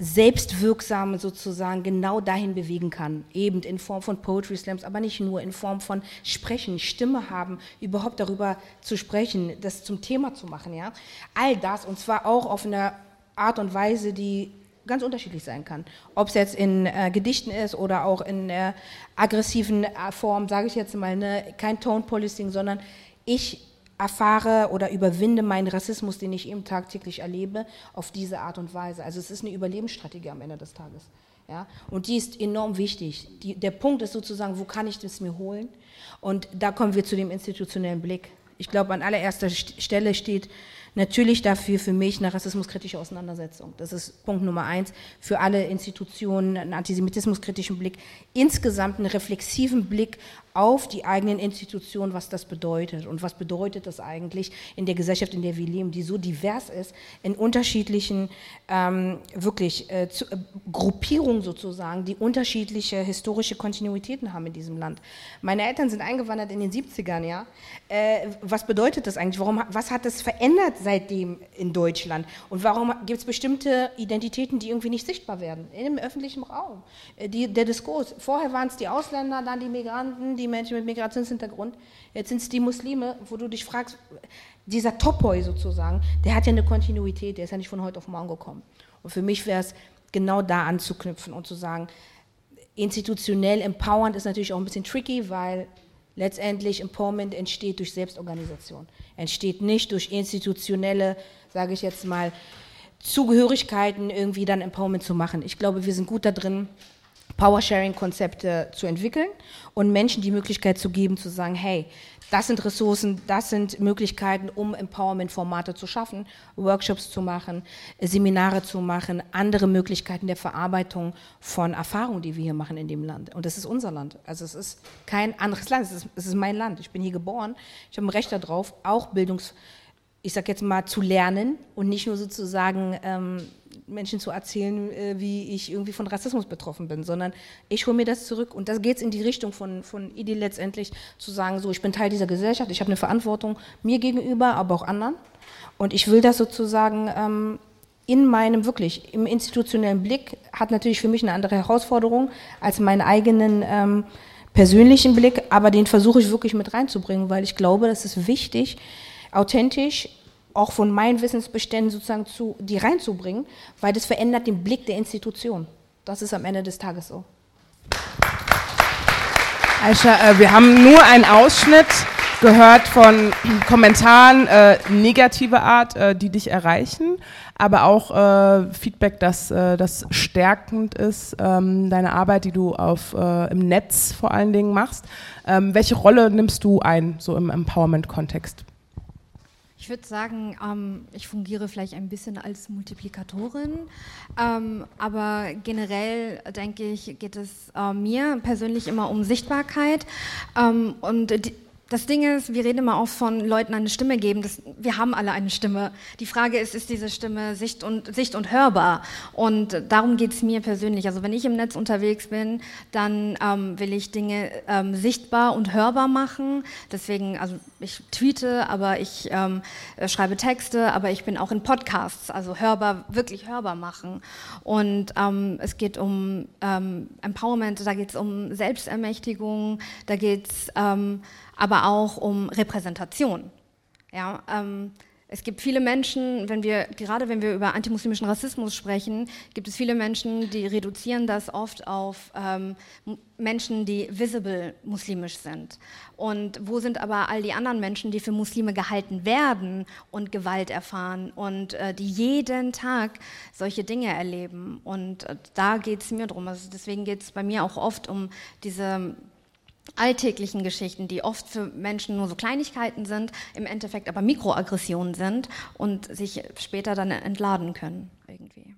selbstwirksam sozusagen genau dahin bewegen kann. Eben in Form von Poetry Slams, aber nicht nur, in Form von Sprechen, Stimme haben, überhaupt darüber zu sprechen, das zum Thema zu machen. Ja? All das und zwar auch auf eine Art und Weise, die ganz unterschiedlich sein kann. Ob es jetzt in äh, Gedichten ist oder auch in äh, aggressiven äh, Form, sage ich jetzt mal, ne? kein Tone Policing, sondern ich erfahre oder überwinde meinen Rassismus, den ich eben tagtäglich erlebe, auf diese Art und Weise. Also es ist eine Überlebensstrategie am Ende des Tages. Ja? Und die ist enorm wichtig. Die, der Punkt ist sozusagen, wo kann ich das mir holen? Und da kommen wir zu dem institutionellen Blick. Ich glaube, an allererster Stelle steht natürlich dafür für mich eine rassismuskritische Auseinandersetzung. Das ist Punkt Nummer eins. Für alle Institutionen einen antisemitismuskritischen Blick, insgesamt einen reflexiven Blick auf die eigenen Institutionen, was das bedeutet und was bedeutet das eigentlich in der Gesellschaft, in der wir leben, die so divers ist, in unterschiedlichen ähm, wirklich äh, zu, äh, Gruppierungen sozusagen, die unterschiedliche historische Kontinuitäten haben in diesem Land. Meine Eltern sind eingewandert in den 70ern, ja. Äh, was bedeutet das eigentlich? Warum, was hat das verändert seitdem in Deutschland? Und warum gibt es bestimmte Identitäten, die irgendwie nicht sichtbar werden im öffentlichen Raum? Äh, die, der Diskurs. Vorher waren es die Ausländer, dann die Migranten, die Menschen mit Migrationshintergrund, jetzt sind es die Muslime, wo du dich fragst, dieser Topoi sozusagen, der hat ja eine Kontinuität, der ist ja nicht von heute auf morgen gekommen. Und für mich wäre es genau da anzuknüpfen und zu sagen, institutionell empowernd ist natürlich auch ein bisschen tricky, weil letztendlich Empowerment entsteht durch Selbstorganisation, entsteht nicht durch institutionelle, sage ich jetzt mal, Zugehörigkeiten irgendwie dann Empowerment zu machen. Ich glaube, wir sind gut da drin, Power-Sharing-Konzepte zu entwickeln und Menschen die Möglichkeit zu geben, zu sagen, hey, das sind Ressourcen, das sind Möglichkeiten, um Empowerment-Formate zu schaffen, Workshops zu machen, Seminare zu machen, andere Möglichkeiten der Verarbeitung von Erfahrungen, die wir hier machen in dem Land. Und das ist unser Land. Also es ist kein anderes Land, es ist, es ist mein Land. Ich bin hier geboren, ich habe ein Recht darauf, auch Bildungs- ich sag jetzt mal, zu lernen und nicht nur sozusagen ähm, Menschen zu erzählen, äh, wie ich irgendwie von Rassismus betroffen bin, sondern ich hole mir das zurück und das geht in die Richtung von, von Idi letztendlich zu sagen, so ich bin Teil dieser Gesellschaft, ich habe eine Verantwortung mir gegenüber, aber auch anderen. Und ich will das sozusagen ähm, in meinem wirklich, im institutionellen Blick, hat natürlich für mich eine andere Herausforderung als meinen eigenen ähm, persönlichen Blick, aber den versuche ich wirklich mit reinzubringen, weil ich glaube, das ist wichtig, authentisch auch von meinen Wissensbeständen sozusagen zu, die reinzubringen, weil das verändert den Blick der Institution. Das ist am Ende des Tages so. Aisha, äh, wir haben nur einen Ausschnitt gehört von Kommentaren äh, negativer Art, äh, die dich erreichen, aber auch äh, Feedback, das, äh, das stärkend ist, ähm, deine Arbeit, die du auf, äh, im Netz vor allen Dingen machst. Ähm, welche Rolle nimmst du ein, so im Empowerment-Kontext? Ich würde sagen, ähm, ich fungiere vielleicht ein bisschen als Multiplikatorin, ähm, aber generell denke ich, geht es äh, mir persönlich immer um Sichtbarkeit ähm, und die, das Ding ist, wir reden immer auch von Leuten eine Stimme geben. Das, wir haben alle eine Stimme. Die Frage ist, ist diese Stimme sicht und, sicht und hörbar? Und darum geht es mir persönlich. Also wenn ich im Netz unterwegs bin, dann ähm, will ich Dinge ähm, sichtbar und hörbar machen. Deswegen, also ich tweete, aber ich ähm, schreibe Texte, aber ich bin auch in Podcasts, also hörbar, wirklich hörbar machen. Und ähm, es geht um ähm, Empowerment, da geht es um Selbstermächtigung, da geht es ähm, aber auch um Repräsentation. Ja, ähm, es gibt viele Menschen, wenn wir, gerade wenn wir über antimuslimischen Rassismus sprechen, gibt es viele Menschen, die reduzieren das oft auf ähm, Menschen, die visible muslimisch sind. Und wo sind aber all die anderen Menschen, die für Muslime gehalten werden und Gewalt erfahren und äh, die jeden Tag solche Dinge erleben? Und äh, da geht es mir drum. Also deswegen geht es bei mir auch oft um diese alltäglichen Geschichten, die oft für Menschen nur so Kleinigkeiten sind, im Endeffekt aber Mikroaggressionen sind und sich später dann entladen können irgendwie.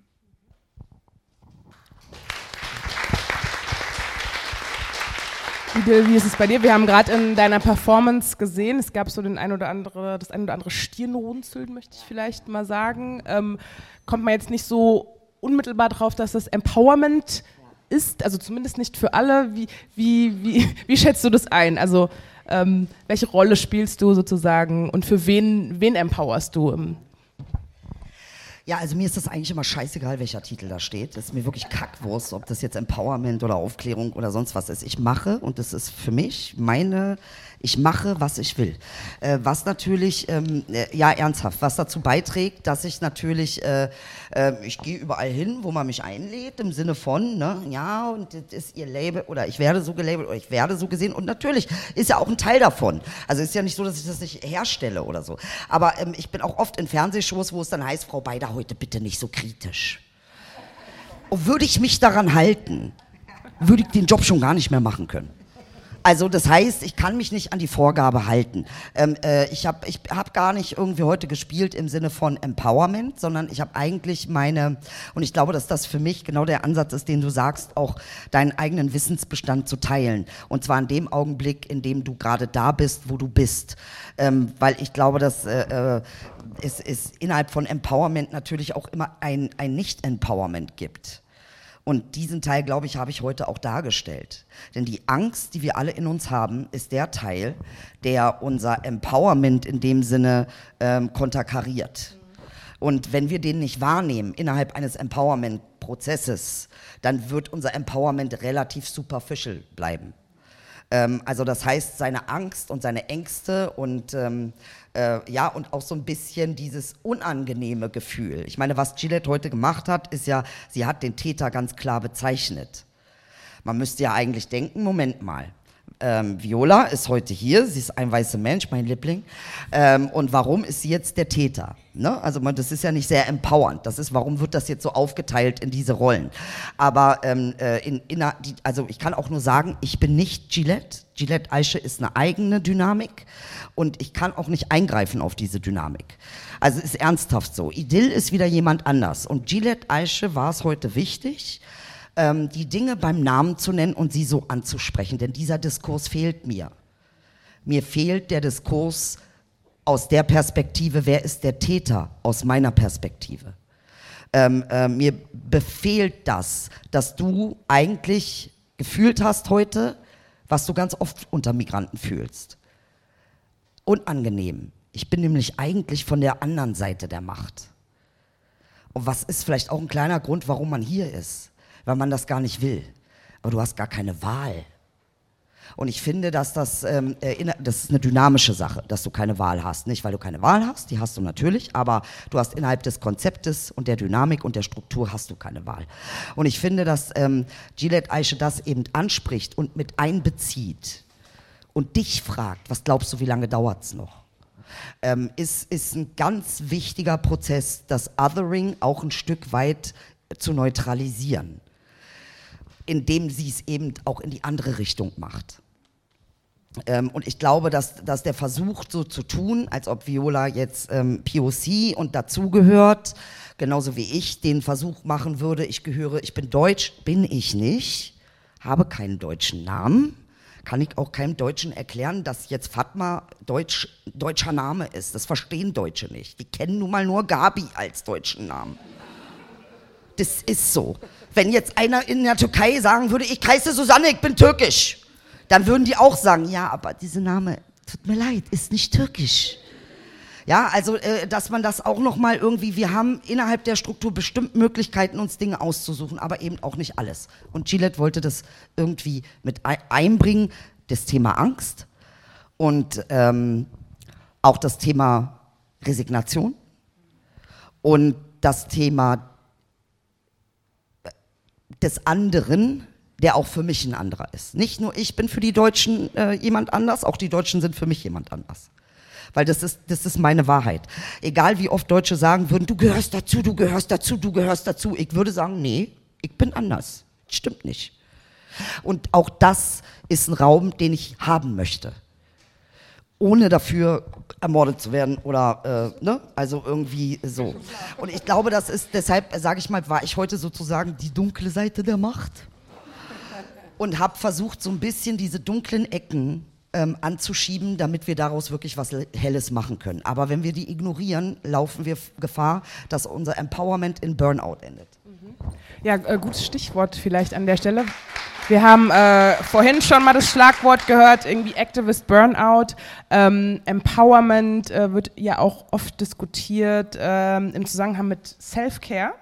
Wie ist es bei dir? Wir haben gerade in deiner Performance gesehen, es gab so den ein oder andere, das ein oder andere Stirnrunzeln, möchte ich vielleicht mal sagen. Ähm, kommt man jetzt nicht so unmittelbar drauf, dass das Empowerment ist, also zumindest nicht für alle. Wie, wie, wie, wie schätzt du das ein? Also ähm, welche Rolle spielst du sozusagen und für wen, wen empowerst du? Ja, also mir ist das eigentlich immer scheißegal, welcher Titel da steht. Das ist mir wirklich Kackwurst, ob das jetzt Empowerment oder Aufklärung oder sonst was ist. Ich mache, und das ist für mich meine, ich mache, was ich will. Äh, was natürlich, ähm, äh, ja ernsthaft, was dazu beiträgt, dass ich natürlich, äh, äh, ich gehe überall hin, wo man mich einlädt, im Sinne von, ne, ja, und das ist ihr Label, oder ich werde so gelabelt, oder ich werde so gesehen. Und natürlich ist ja auch ein Teil davon. Also ist ja nicht so, dass ich das nicht herstelle oder so. Aber ähm, ich bin auch oft in Fernsehshows, wo es dann heißt, Frau Beider, heute bitte nicht so kritisch. Und würde ich mich daran halten, würde ich den Job schon gar nicht mehr machen können. Also das heißt, ich kann mich nicht an die Vorgabe halten. Ähm, äh, ich habe ich hab gar nicht irgendwie heute gespielt im Sinne von Empowerment, sondern ich habe eigentlich meine, und ich glaube, dass das für mich genau der Ansatz ist, den du sagst, auch deinen eigenen Wissensbestand zu teilen. Und zwar in dem Augenblick, in dem du gerade da bist, wo du bist. Ähm, weil ich glaube, dass äh, äh es, es innerhalb von Empowerment natürlich auch immer ein, ein Nicht-Empowerment gibt. Und diesen Teil, glaube ich, habe ich heute auch dargestellt. Denn die Angst, die wir alle in uns haben, ist der Teil, der unser Empowerment in dem Sinne ähm, konterkariert. Und wenn wir den nicht wahrnehmen innerhalb eines Empowerment-Prozesses, dann wird unser Empowerment relativ superficial bleiben. Ähm, also das heißt, seine Angst und seine Ängste und ähm, äh, ja, und auch so ein bisschen dieses unangenehme Gefühl. Ich meine, was Gillette heute gemacht hat, ist ja, sie hat den Täter ganz klar bezeichnet. Man müsste ja eigentlich denken, Moment mal, ähm, Viola ist heute hier, sie ist ein weißer Mensch, mein Liebling. Ähm, und warum ist sie jetzt der Täter? Ne? Also man, das ist ja nicht sehr empowernd. Das ist, warum wird das jetzt so aufgeteilt in diese Rollen? Aber ähm, äh, in, in also ich kann auch nur sagen, ich bin nicht Gillette. Gillette Aische ist eine eigene Dynamik und ich kann auch nicht eingreifen auf diese Dynamik. Also ist ernsthaft so. Idyll ist wieder jemand anders. Und Gillette Aische war es heute wichtig, ähm, die Dinge beim Namen zu nennen und sie so anzusprechen. Denn dieser Diskurs fehlt mir. Mir fehlt der Diskurs aus der Perspektive, wer ist der Täter aus meiner Perspektive. Ähm, äh, mir befehlt das, dass du eigentlich gefühlt hast heute, was du ganz oft unter Migranten fühlst. Unangenehm. Ich bin nämlich eigentlich von der anderen Seite der Macht. Und was ist vielleicht auch ein kleiner Grund, warum man hier ist? Weil man das gar nicht will. Aber du hast gar keine Wahl. Und ich finde, dass das, ähm, äh, das ist eine dynamische Sache, dass du keine Wahl hast. Nicht, weil du keine Wahl hast, die hast du natürlich, aber du hast innerhalb des Konzeptes und der Dynamik und der Struktur hast du keine Wahl. Und ich finde, dass ähm, Gillette Aische das eben anspricht und mit einbezieht und dich fragt, was glaubst du, wie lange dauert es noch? Ähm, ist, ist ein ganz wichtiger Prozess, das Othering auch ein Stück weit zu neutralisieren indem sie es eben auch in die andere Richtung macht. Ähm, und ich glaube, dass, dass der Versuch so zu tun, als ob Viola jetzt ähm, POC und dazugehört, genauso wie ich den Versuch machen würde, ich gehöre, ich bin deutsch, bin ich nicht, habe keinen deutschen Namen, kann ich auch keinem Deutschen erklären, dass jetzt Fatma Deutsch, deutscher Name ist. Das verstehen Deutsche nicht. Die kennen nun mal nur Gabi als deutschen Namen. Das ist so. Wenn jetzt einer in der Türkei sagen würde, ich heiße Susanne, ich bin türkisch, dann würden die auch sagen, ja, aber dieser Name, tut mir leid, ist nicht türkisch. Ja, also äh, dass man das auch noch mal irgendwie, wir haben innerhalb der Struktur bestimmt Möglichkeiten, uns Dinge auszusuchen, aber eben auch nicht alles. Und Gillette wollte das irgendwie mit einbringen, das Thema Angst und ähm, auch das Thema Resignation und das Thema des anderen, der auch für mich ein anderer ist. Nicht nur ich bin für die Deutschen äh, jemand anders, auch die Deutschen sind für mich jemand anders. Weil das ist, das ist meine Wahrheit. Egal wie oft Deutsche sagen würden, du gehörst dazu, du gehörst dazu, du gehörst dazu. Ich würde sagen, nee, ich bin anders. Stimmt nicht. Und auch das ist ein Raum, den ich haben möchte ohne dafür ermordet zu werden oder äh, ne? also irgendwie so. Und ich glaube, das ist deshalb, sage ich mal, war ich heute sozusagen die dunkle Seite der Macht und habe versucht, so ein bisschen diese dunklen Ecken ähm, anzuschieben, damit wir daraus wirklich was Helles machen können. Aber wenn wir die ignorieren, laufen wir Gefahr, dass unser Empowerment in Burnout endet. Mhm. Ja, äh, gutes Stichwort vielleicht an der Stelle. Wir haben äh, vorhin schon mal das Schlagwort gehört, irgendwie Activist Burnout. Ähm, Empowerment äh, wird ja auch oft diskutiert ähm, im Zusammenhang mit Self-Care.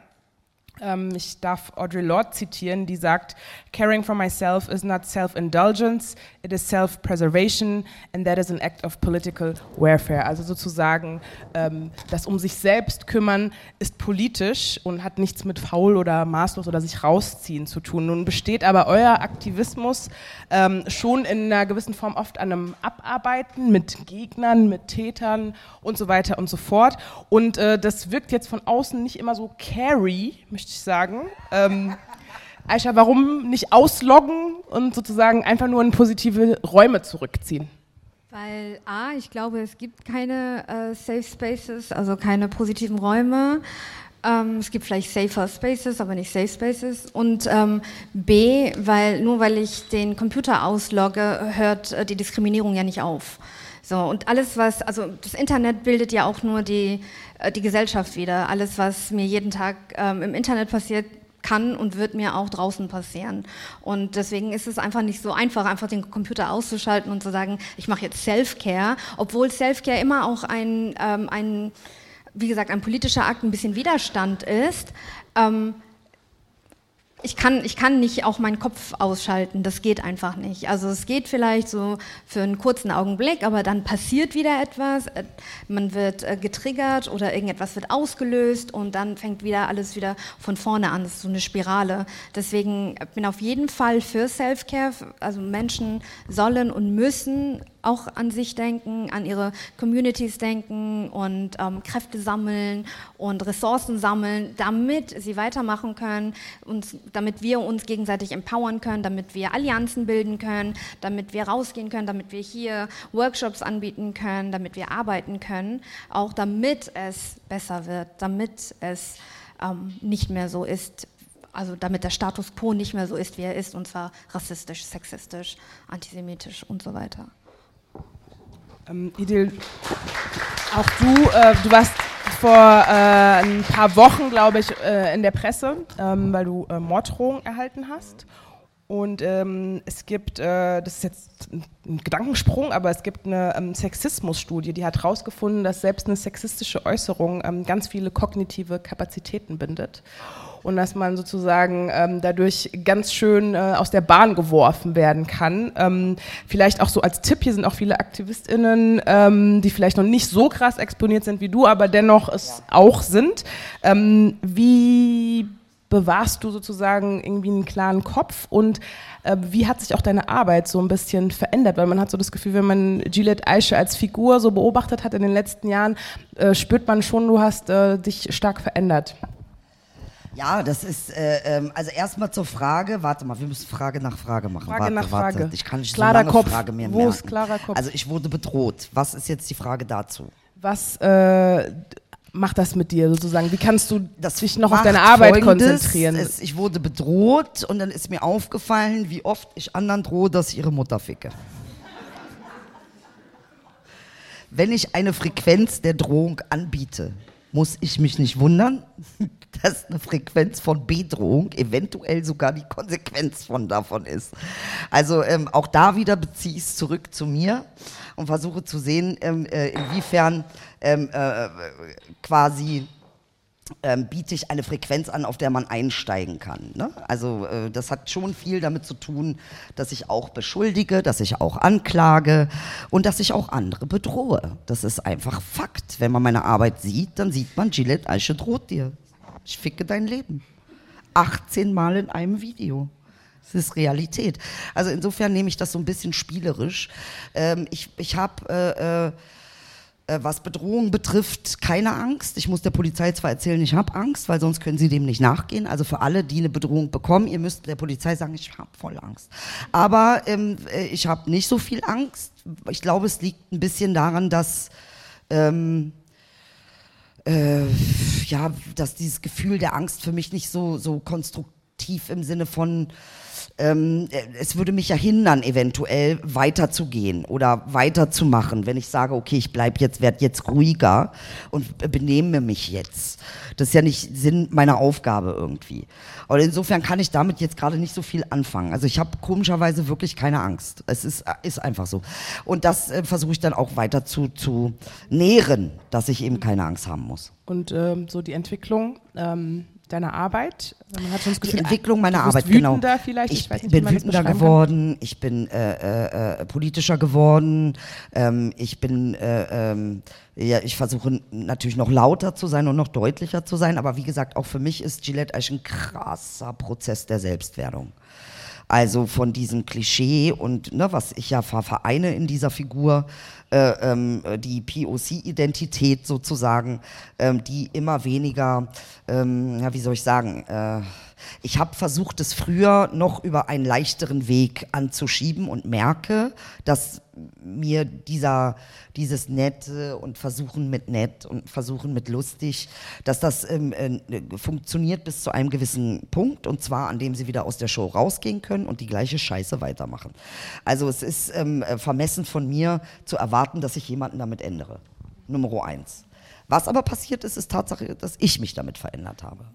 Ähm, ich darf Audre Lorde zitieren, die sagt, Caring for myself is not self-indulgence, it is self-preservation and that is an act of political warfare. Also sozusagen, ähm, das um sich selbst kümmern ist politisch und hat nichts mit faul oder maßlos oder sich rausziehen zu tun. Nun besteht aber euer Aktivismus ähm, schon in einer gewissen Form oft an einem Abarbeiten mit Gegnern, mit Tätern und so weiter und so fort. Und äh, das wirkt jetzt von außen nicht immer so carry, möchte ich sagen. Ähm, Aisha, warum nicht ausloggen und sozusagen einfach nur in positive Räume zurückziehen? Weil A, ich glaube, es gibt keine äh, Safe Spaces, also keine positiven Räume. Ähm, es gibt vielleicht Safer Spaces, aber nicht Safe Spaces. Und ähm, B, weil nur weil ich den Computer auslogge, hört äh, die Diskriminierung ja nicht auf. So, und alles, was, also das Internet bildet ja auch nur die, äh, die Gesellschaft wieder. Alles, was mir jeden Tag ähm, im Internet passiert, kann und wird mir auch draußen passieren. Und deswegen ist es einfach nicht so einfach, einfach den Computer auszuschalten und zu sagen, ich mache jetzt Self-Care, obwohl Self-Care immer auch ein, ähm, ein, wie gesagt, ein politischer Akt, ein bisschen Widerstand ist. Ähm, ich kann, ich kann nicht auch meinen Kopf ausschalten, das geht einfach nicht. Also es geht vielleicht so für einen kurzen Augenblick, aber dann passiert wieder etwas, äh, man wird äh, getriggert oder irgendetwas wird ausgelöst und dann fängt wieder alles wieder von vorne an. Das ist so eine Spirale. Deswegen bin ich auf jeden Fall für Self-Care. Also Menschen sollen und müssen auch an sich denken, an ihre Communities denken und ähm, Kräfte sammeln und Ressourcen sammeln, damit sie weitermachen können und damit wir uns gegenseitig empowern können, damit wir Allianzen bilden können, damit wir rausgehen können, damit wir hier Workshops anbieten können, damit wir arbeiten können, auch damit es besser wird, damit es ähm, nicht mehr so ist, also damit der Status quo nicht mehr so ist, wie er ist, und zwar rassistisch, sexistisch, antisemitisch und so weiter. Ähm, Idil, auch du, äh, du warst vor äh, ein paar Wochen, glaube ich, äh, in der Presse, ähm, weil du äh, Morddrohungen erhalten hast. Und ähm, es gibt, äh, das ist jetzt ein Gedankensprung, aber es gibt eine ähm, Sexismusstudie, die hat herausgefunden, dass selbst eine sexistische Äußerung ähm, ganz viele kognitive Kapazitäten bindet und dass man sozusagen ähm, dadurch ganz schön äh, aus der Bahn geworfen werden kann. Ähm, vielleicht auch so als Tipp, hier sind auch viele AktivistInnen, ähm, die vielleicht noch nicht so krass exponiert sind wie du, aber dennoch es ja. auch sind. Ähm, wie bewahrst du sozusagen irgendwie einen klaren Kopf und äh, wie hat sich auch deine Arbeit so ein bisschen verändert? Weil man hat so das Gefühl, wenn man Gillette Aische als Figur so beobachtet hat in den letzten Jahren, äh, spürt man schon, du hast äh, dich stark verändert. Ja, das ist, äh, ähm, also erstmal zur Frage, warte mal, wir müssen Frage nach Frage machen. Frage warte, nach warte. Frage. Ich kann nicht klarer so lange Kopf. Frage mehr Wo merken. ist klarer Kopf? Also ich wurde bedroht. Was ist jetzt die Frage dazu? Was äh, macht das mit dir sozusagen? Wie kannst du Das dich noch auf deine Arbeit konzentrieren? Es, ich wurde bedroht und dann ist mir aufgefallen, wie oft ich anderen drohe, dass ich ihre Mutter ficke. Wenn ich eine Frequenz der Drohung anbiete, muss ich mich nicht wundern, dass eine Frequenz von Bedrohung eventuell sogar die Konsequenz von davon ist. Also ähm, auch da wieder beziehe ich es zurück zu mir und versuche zu sehen, ähm, äh, inwiefern ähm, äh, quasi ähm, biete ich eine Frequenz an, auf der man einsteigen kann. Ne? Also äh, das hat schon viel damit zu tun, dass ich auch beschuldige, dass ich auch anklage und dass ich auch andere bedrohe. Das ist einfach Fakt. Wenn man meine Arbeit sieht, dann sieht man, Gillette Eiche droht dir. Ich ficke dein Leben. 18 Mal in einem Video. Das ist Realität. Also insofern nehme ich das so ein bisschen spielerisch. Ähm, ich ich habe... Äh, äh, was Bedrohung betrifft, keine Angst. Ich muss der Polizei zwar erzählen, ich habe Angst, weil sonst können sie dem nicht nachgehen. Also für alle, die eine Bedrohung bekommen, ihr müsst der Polizei sagen, ich habe voll Angst. Aber ähm, ich habe nicht so viel Angst. Ich glaube, es liegt ein bisschen daran, dass ähm, äh, ja, dass dieses Gefühl der Angst für mich nicht so so konstruktiv im Sinne von ähm, es würde mich ja hindern, eventuell weiterzugehen oder weiterzumachen, wenn ich sage, okay, ich bleibe jetzt, werde jetzt ruhiger und benehme mich jetzt. Das ist ja nicht Sinn meiner Aufgabe irgendwie. Und insofern kann ich damit jetzt gerade nicht so viel anfangen. Also ich habe komischerweise wirklich keine Angst. Es ist, ist einfach so. Und das äh, versuche ich dann auch weiter zu, zu nähren, dass ich eben keine Angst haben muss. Und ähm, so die Entwicklung ähm, deiner Arbeit? Man hat schon das Gefühl, die Entwicklung meiner Arbeit, genau. Vielleicht? Ich, ich nicht, bin wütender geworden, ich bin äh, äh, äh, politischer geworden, ähm, ich bin, äh, ähm, ja, ich versuche natürlich noch lauter zu sein und noch deutlicher zu sein, aber wie gesagt, auch für mich ist Gillette eigentlich ein krasser Prozess der Selbstwerdung. Also von diesem Klischee und ne, was ich ja vereine in dieser Figur, äh, ähm, die POC-Identität sozusagen, ähm, die immer weniger, ähm, ja, wie soll ich sagen, äh, ich habe versucht, es früher noch über einen leichteren Weg anzuschieben und merke, dass mir dieser, dieses Nette und Versuchen mit nett und Versuchen mit lustig, dass das ähm, äh, funktioniert bis zu einem gewissen Punkt und zwar an dem sie wieder aus der Show rausgehen können und die gleiche Scheiße weitermachen. Also es ist ähm, äh, vermessen von mir zu erwarten, dass ich jemanden damit ändere. Nummer eins. Was aber passiert ist, ist Tatsache, dass ich mich damit verändert habe.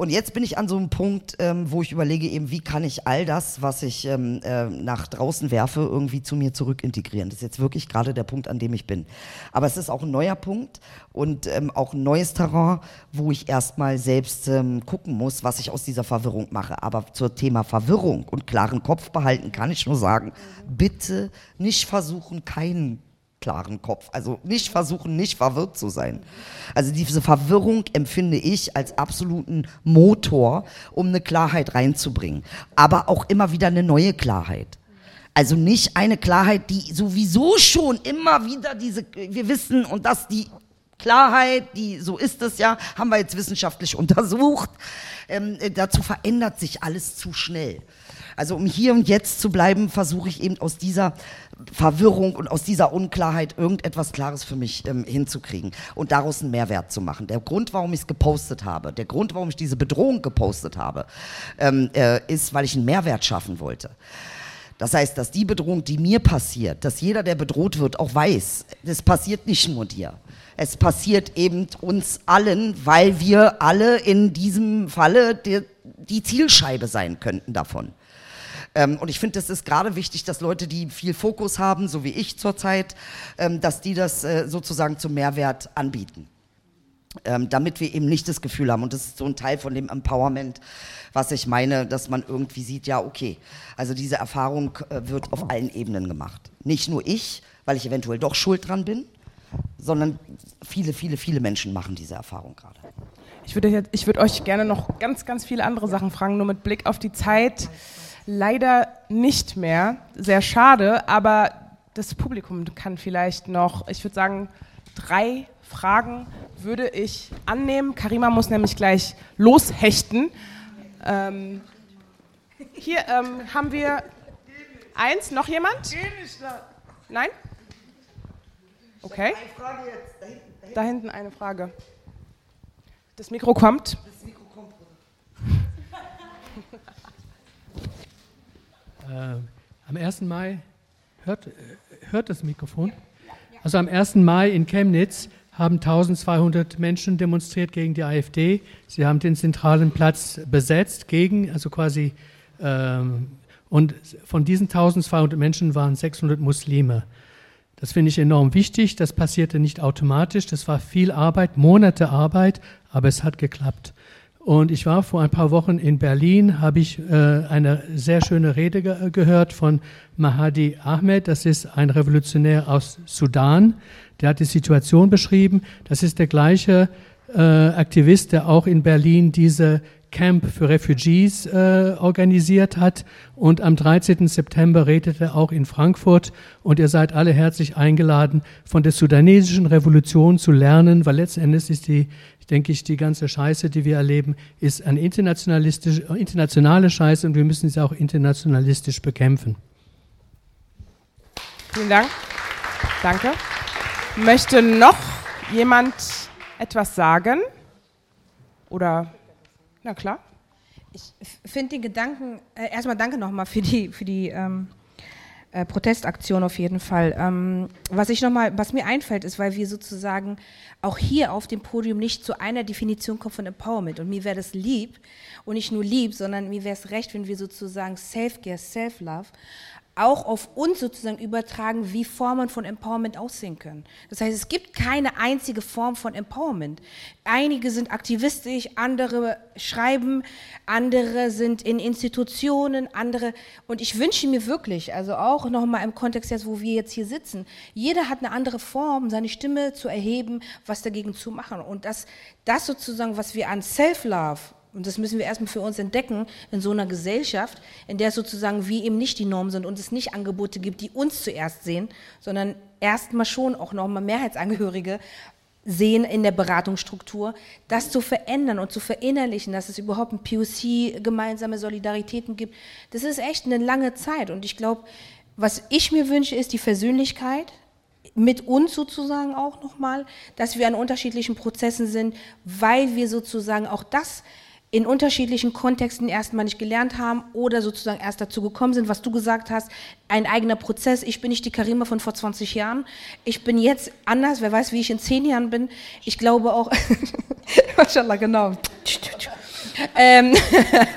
Und jetzt bin ich an so einem Punkt, ähm, wo ich überlege eben, wie kann ich all das, was ich ähm, äh, nach draußen werfe, irgendwie zu mir zurück integrieren. Das ist jetzt wirklich gerade der Punkt, an dem ich bin. Aber es ist auch ein neuer Punkt und ähm, auch ein neues Terrain, wo ich erstmal selbst ähm, gucken muss, was ich aus dieser Verwirrung mache. Aber zur Thema Verwirrung und klaren Kopf behalten kann ich nur sagen, bitte nicht versuchen, keinen klaren Kopf. Also nicht versuchen, nicht verwirrt zu sein. Also diese Verwirrung empfinde ich als absoluten Motor, um eine Klarheit reinzubringen. Aber auch immer wieder eine neue Klarheit. Also nicht eine Klarheit, die sowieso schon immer wieder diese, wir wissen und dass die Klarheit, die, so ist es ja, haben wir jetzt wissenschaftlich untersucht. Ähm, äh, dazu verändert sich alles zu schnell. Also um hier und jetzt zu bleiben, versuche ich eben aus dieser Verwirrung und aus dieser Unklarheit irgendetwas Klares für mich ähm, hinzukriegen und daraus einen Mehrwert zu machen. Der Grund, warum ich es gepostet habe, der Grund, warum ich diese Bedrohung gepostet habe, ähm, äh, ist, weil ich einen Mehrwert schaffen wollte. Das heißt, dass die Bedrohung, die mir passiert, dass jeder, der bedroht wird, auch weiß, das passiert nicht nur dir. Es passiert eben uns allen, weil wir alle in diesem Falle die, die Zielscheibe sein könnten davon. Ähm, und ich finde, es ist gerade wichtig, dass Leute, die viel Fokus haben, so wie ich zurzeit, ähm, dass die das äh, sozusagen zum Mehrwert anbieten. Ähm, damit wir eben nicht das Gefühl haben, und das ist so ein Teil von dem Empowerment, was ich meine, dass man irgendwie sieht, ja, okay, also diese Erfahrung äh, wird auf allen Ebenen gemacht. Nicht nur ich, weil ich eventuell doch schuld dran bin, sondern viele, viele, viele Menschen machen diese Erfahrung gerade. Ich würde, ich würde euch gerne noch ganz, ganz viele andere Sachen fragen, nur mit Blick auf die Zeit. Leider nicht mehr. Sehr schade, aber das Publikum kann vielleicht noch, ich würde sagen, drei Fragen würde ich annehmen. Karima muss nämlich gleich loshechten. Ähm, hier ähm, haben wir eins, noch jemand? Nein? Okay. Da hinten eine Frage. Das Mikro kommt. Am 1. Mai, hört, äh, hört das Mikrofon? Also am 1. Mai in Chemnitz haben 1200 Menschen demonstriert gegen die AfD. Sie haben den zentralen Platz besetzt gegen, also quasi, ähm, und von diesen 1200 Menschen waren 600 Muslime. Das finde ich enorm wichtig. Das passierte nicht automatisch. Das war viel Arbeit, Monate Arbeit, aber es hat geklappt. Und ich war vor ein paar Wochen in Berlin, habe ich äh, eine sehr schöne Rede ge gehört von Mahdi Ahmed. Das ist ein Revolutionär aus Sudan. Der hat die Situation beschrieben. Das ist der gleiche äh, Aktivist, der auch in Berlin diese Camp für Refugees äh, organisiert hat. Und am 13. September redet er auch in Frankfurt. Und ihr seid alle herzlich eingeladen, von der sudanesischen Revolution zu lernen, weil letztendlich ist die, denke ich, die ganze Scheiße, die wir erleben, ist eine internationalistische, internationale Scheiße und wir müssen sie auch internationalistisch bekämpfen. Vielen Dank. Danke. Möchte noch jemand etwas sagen? Oder na klar. Ich finde den Gedanken, äh, erstmal danke nochmal für die, für die ähm, äh, Protestaktion auf jeden Fall. Ähm, was ich noch mal, was mir einfällt, ist, weil wir sozusagen auch hier auf dem Podium nicht zu einer Definition kommen von Empowerment. Und mir wäre das lieb und nicht nur lieb, sondern mir wäre es recht, wenn wir sozusagen Self-Care, Self-Love auch auf uns sozusagen übertragen, wie Formen von Empowerment aussehen können. Das heißt, es gibt keine einzige Form von Empowerment. Einige sind aktivistisch, andere schreiben, andere sind in Institutionen, andere. Und ich wünsche mir wirklich, also auch nochmal im Kontext jetzt, wo wir jetzt hier sitzen, jeder hat eine andere Form, seine Stimme zu erheben, was dagegen zu machen. Und das, das sozusagen, was wir an Self-Love und das müssen wir erstmal für uns entdecken in so einer Gesellschaft, in der sozusagen wir eben nicht die Norm sind und es nicht Angebote gibt, die uns zuerst sehen, sondern erstmal schon auch nochmal Mehrheitsangehörige sehen in der Beratungsstruktur, das zu verändern und zu verinnerlichen, dass es überhaupt ein POC, gemeinsame Solidaritäten gibt. Das ist echt eine lange Zeit und ich glaube, was ich mir wünsche, ist die Versöhnlichkeit, mit uns sozusagen auch nochmal, dass wir an unterschiedlichen Prozessen sind, weil wir sozusagen auch das in unterschiedlichen Kontexten erstmal nicht gelernt haben oder sozusagen erst dazu gekommen sind, was du gesagt hast, ein eigener Prozess. Ich bin nicht die Karima von vor 20 Jahren. Ich bin jetzt anders. Wer weiß, wie ich in zehn Jahren bin. Ich glaube auch, Mashallah, genau. Ähm,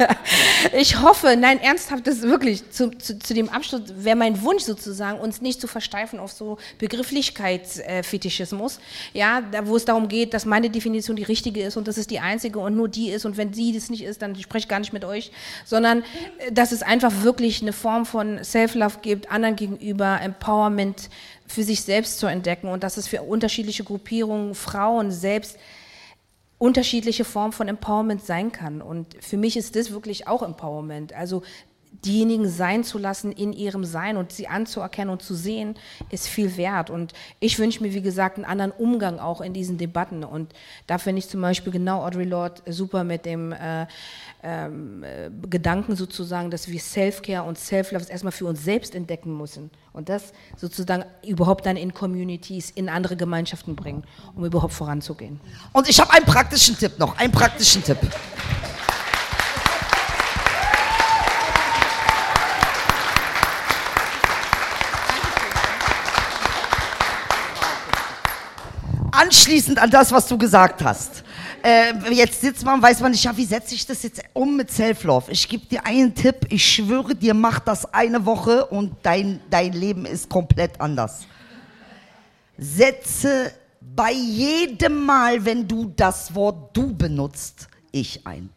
ich hoffe, nein, ernsthaft, das wirklich zu, zu, zu dem Abschluss wäre mein Wunsch sozusagen, uns nicht zu versteifen auf so Begrifflichkeitsfetischismus, ja, da, wo es darum geht, dass meine Definition die richtige ist und das ist die einzige und nur die ist und wenn sie das nicht ist, dann spreche ich gar nicht mit euch, sondern äh, dass es einfach wirklich eine Form von Self-Love gibt, anderen gegenüber, Empowerment für sich selbst zu entdecken und dass es für unterschiedliche Gruppierungen, Frauen selbst unterschiedliche Formen von Empowerment sein kann. Und für mich ist das wirklich auch Empowerment. Also diejenigen sein zu lassen in ihrem Sein und sie anzuerkennen und zu sehen, ist viel wert. Und ich wünsche mir, wie gesagt, einen anderen Umgang auch in diesen Debatten. Und da finde ich zum Beispiel genau Audre Lorde super mit dem äh, ähm, äh, Gedanken sozusagen, dass wir Self-Care und Self-Love erstmal für uns selbst entdecken müssen und das sozusagen überhaupt dann in Communities, in andere Gemeinschaften bringen, um überhaupt voranzugehen. Und ich habe einen praktischen Tipp noch, einen praktischen Tipp. Anschließend an das, was du gesagt hast äh, jetzt sitzt man, weiß man nicht, ja, wie setze ich das jetzt um mit Self-Love? Ich gebe dir einen Tipp, ich schwöre dir, mach das eine Woche und dein, dein Leben ist komplett anders. Setze bei jedem Mal, wenn du das Wort du benutzt, ich ein.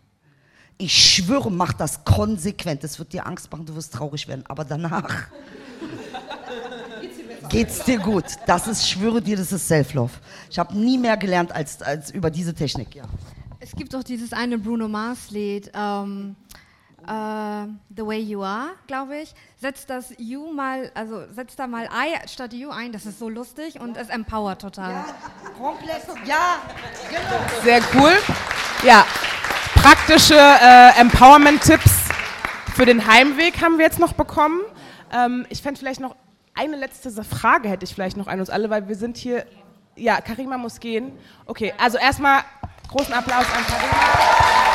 Ich schwöre, mach das konsequent. Es wird dir Angst machen, du wirst traurig werden, aber danach geht's dir gut. Das ist, schwöre dir, das ist Self-Love. Ich habe nie mehr gelernt als, als über diese Technik, ja. Es gibt doch dieses eine Bruno Mars-Lied, ähm, uh, The Way You Are, glaube ich. Setzt das You mal, also setzt da mal I statt You ein, das ist so lustig und es empowert total. Ja, komplett, ja, genau. Sehr cool. Ja, praktische äh, Empowerment-Tipps für den Heimweg haben wir jetzt noch bekommen. Ähm, ich fände vielleicht noch eine letzte Frage hätte ich vielleicht noch an uns alle, weil wir sind hier. Ja, Karima muss gehen. Okay, also erstmal großen Applaus an Karima.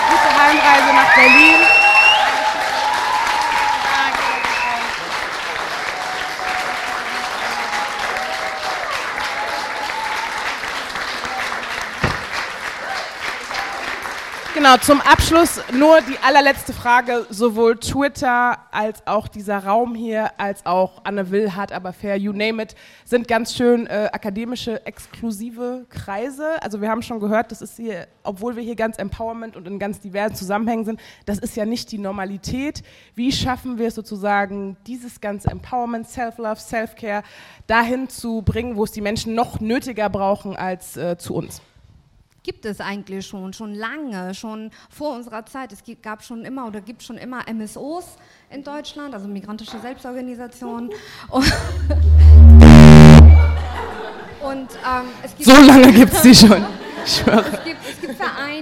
Gute Heimreise nach Berlin. Genau, zum Abschluss nur die allerletzte Frage. Sowohl Twitter als auch dieser Raum hier, als auch Anne Will, Hart aber fair, you name it, sind ganz schön äh, akademische, exklusive Kreise. Also wir haben schon gehört, das ist hier, obwohl wir hier ganz Empowerment und in ganz diversen Zusammenhängen sind, das ist ja nicht die Normalität. Wie schaffen wir es sozusagen, dieses ganze Empowerment, Self-Love, Self-Care dahin zu bringen, wo es die Menschen noch nötiger brauchen als äh, zu uns? Gibt es eigentlich schon, schon lange, schon vor unserer Zeit. Es gab schon immer oder gibt schon immer MSOs in Deutschland, also migrantische Selbstorganisationen. Und, und ähm, so lange gibt es die schon. Es gibt, es gibt,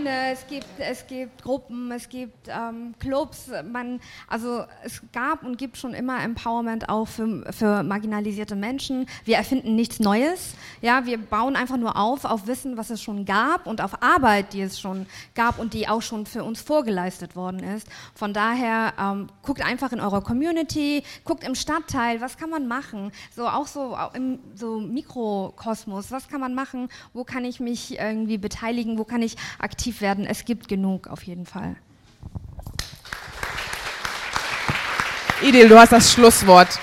Vereine, es gibt, es gibt Gruppen, es gibt ähm, Clubs. Man, also es gab und gibt schon immer Empowerment auch für, für marginalisierte Menschen. Wir erfinden nichts Neues. Ja, wir bauen einfach nur auf auf Wissen, was es schon gab und auf Arbeit, die es schon gab und die auch schon für uns vorgeleistet worden ist. Von daher ähm, guckt einfach in eurer Community, guckt im Stadtteil, was kann man machen? So auch so im so Mikrokosmos, was kann man machen? Wo kann ich mich irgendwie beteiligen? Wo kann ich aktiv werden? Es gibt genug auf jeden Fall. Idil, du hast das Schlusswort.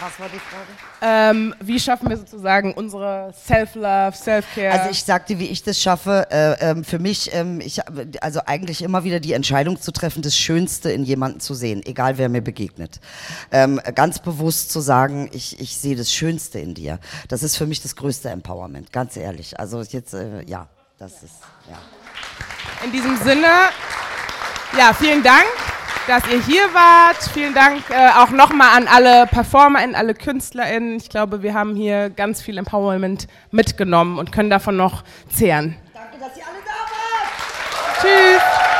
Was war die Frage? Ähm, wie schaffen wir sozusagen unsere Self-Love, Self-Care? Also ich sagte, wie ich das schaffe. Äh, ähm, für mich, ähm, ich, also eigentlich immer wieder die Entscheidung zu treffen, das Schönste in jemanden zu sehen, egal wer mir begegnet. Ähm, ganz bewusst zu sagen, ich, ich sehe das Schönste in dir. Das ist für mich das größte Empowerment, ganz ehrlich. Also jetzt, äh, ja, das ist, ja. In diesem Sinne, ja, vielen Dank, dass ihr hier wart. Vielen Dank äh, auch nochmal an alle PerformerInnen, alle KünstlerInnen. Ich glaube, wir haben hier ganz viel Empowerment mitgenommen und können davon noch zehren. Danke, dass ihr alle da wart. Tschüss.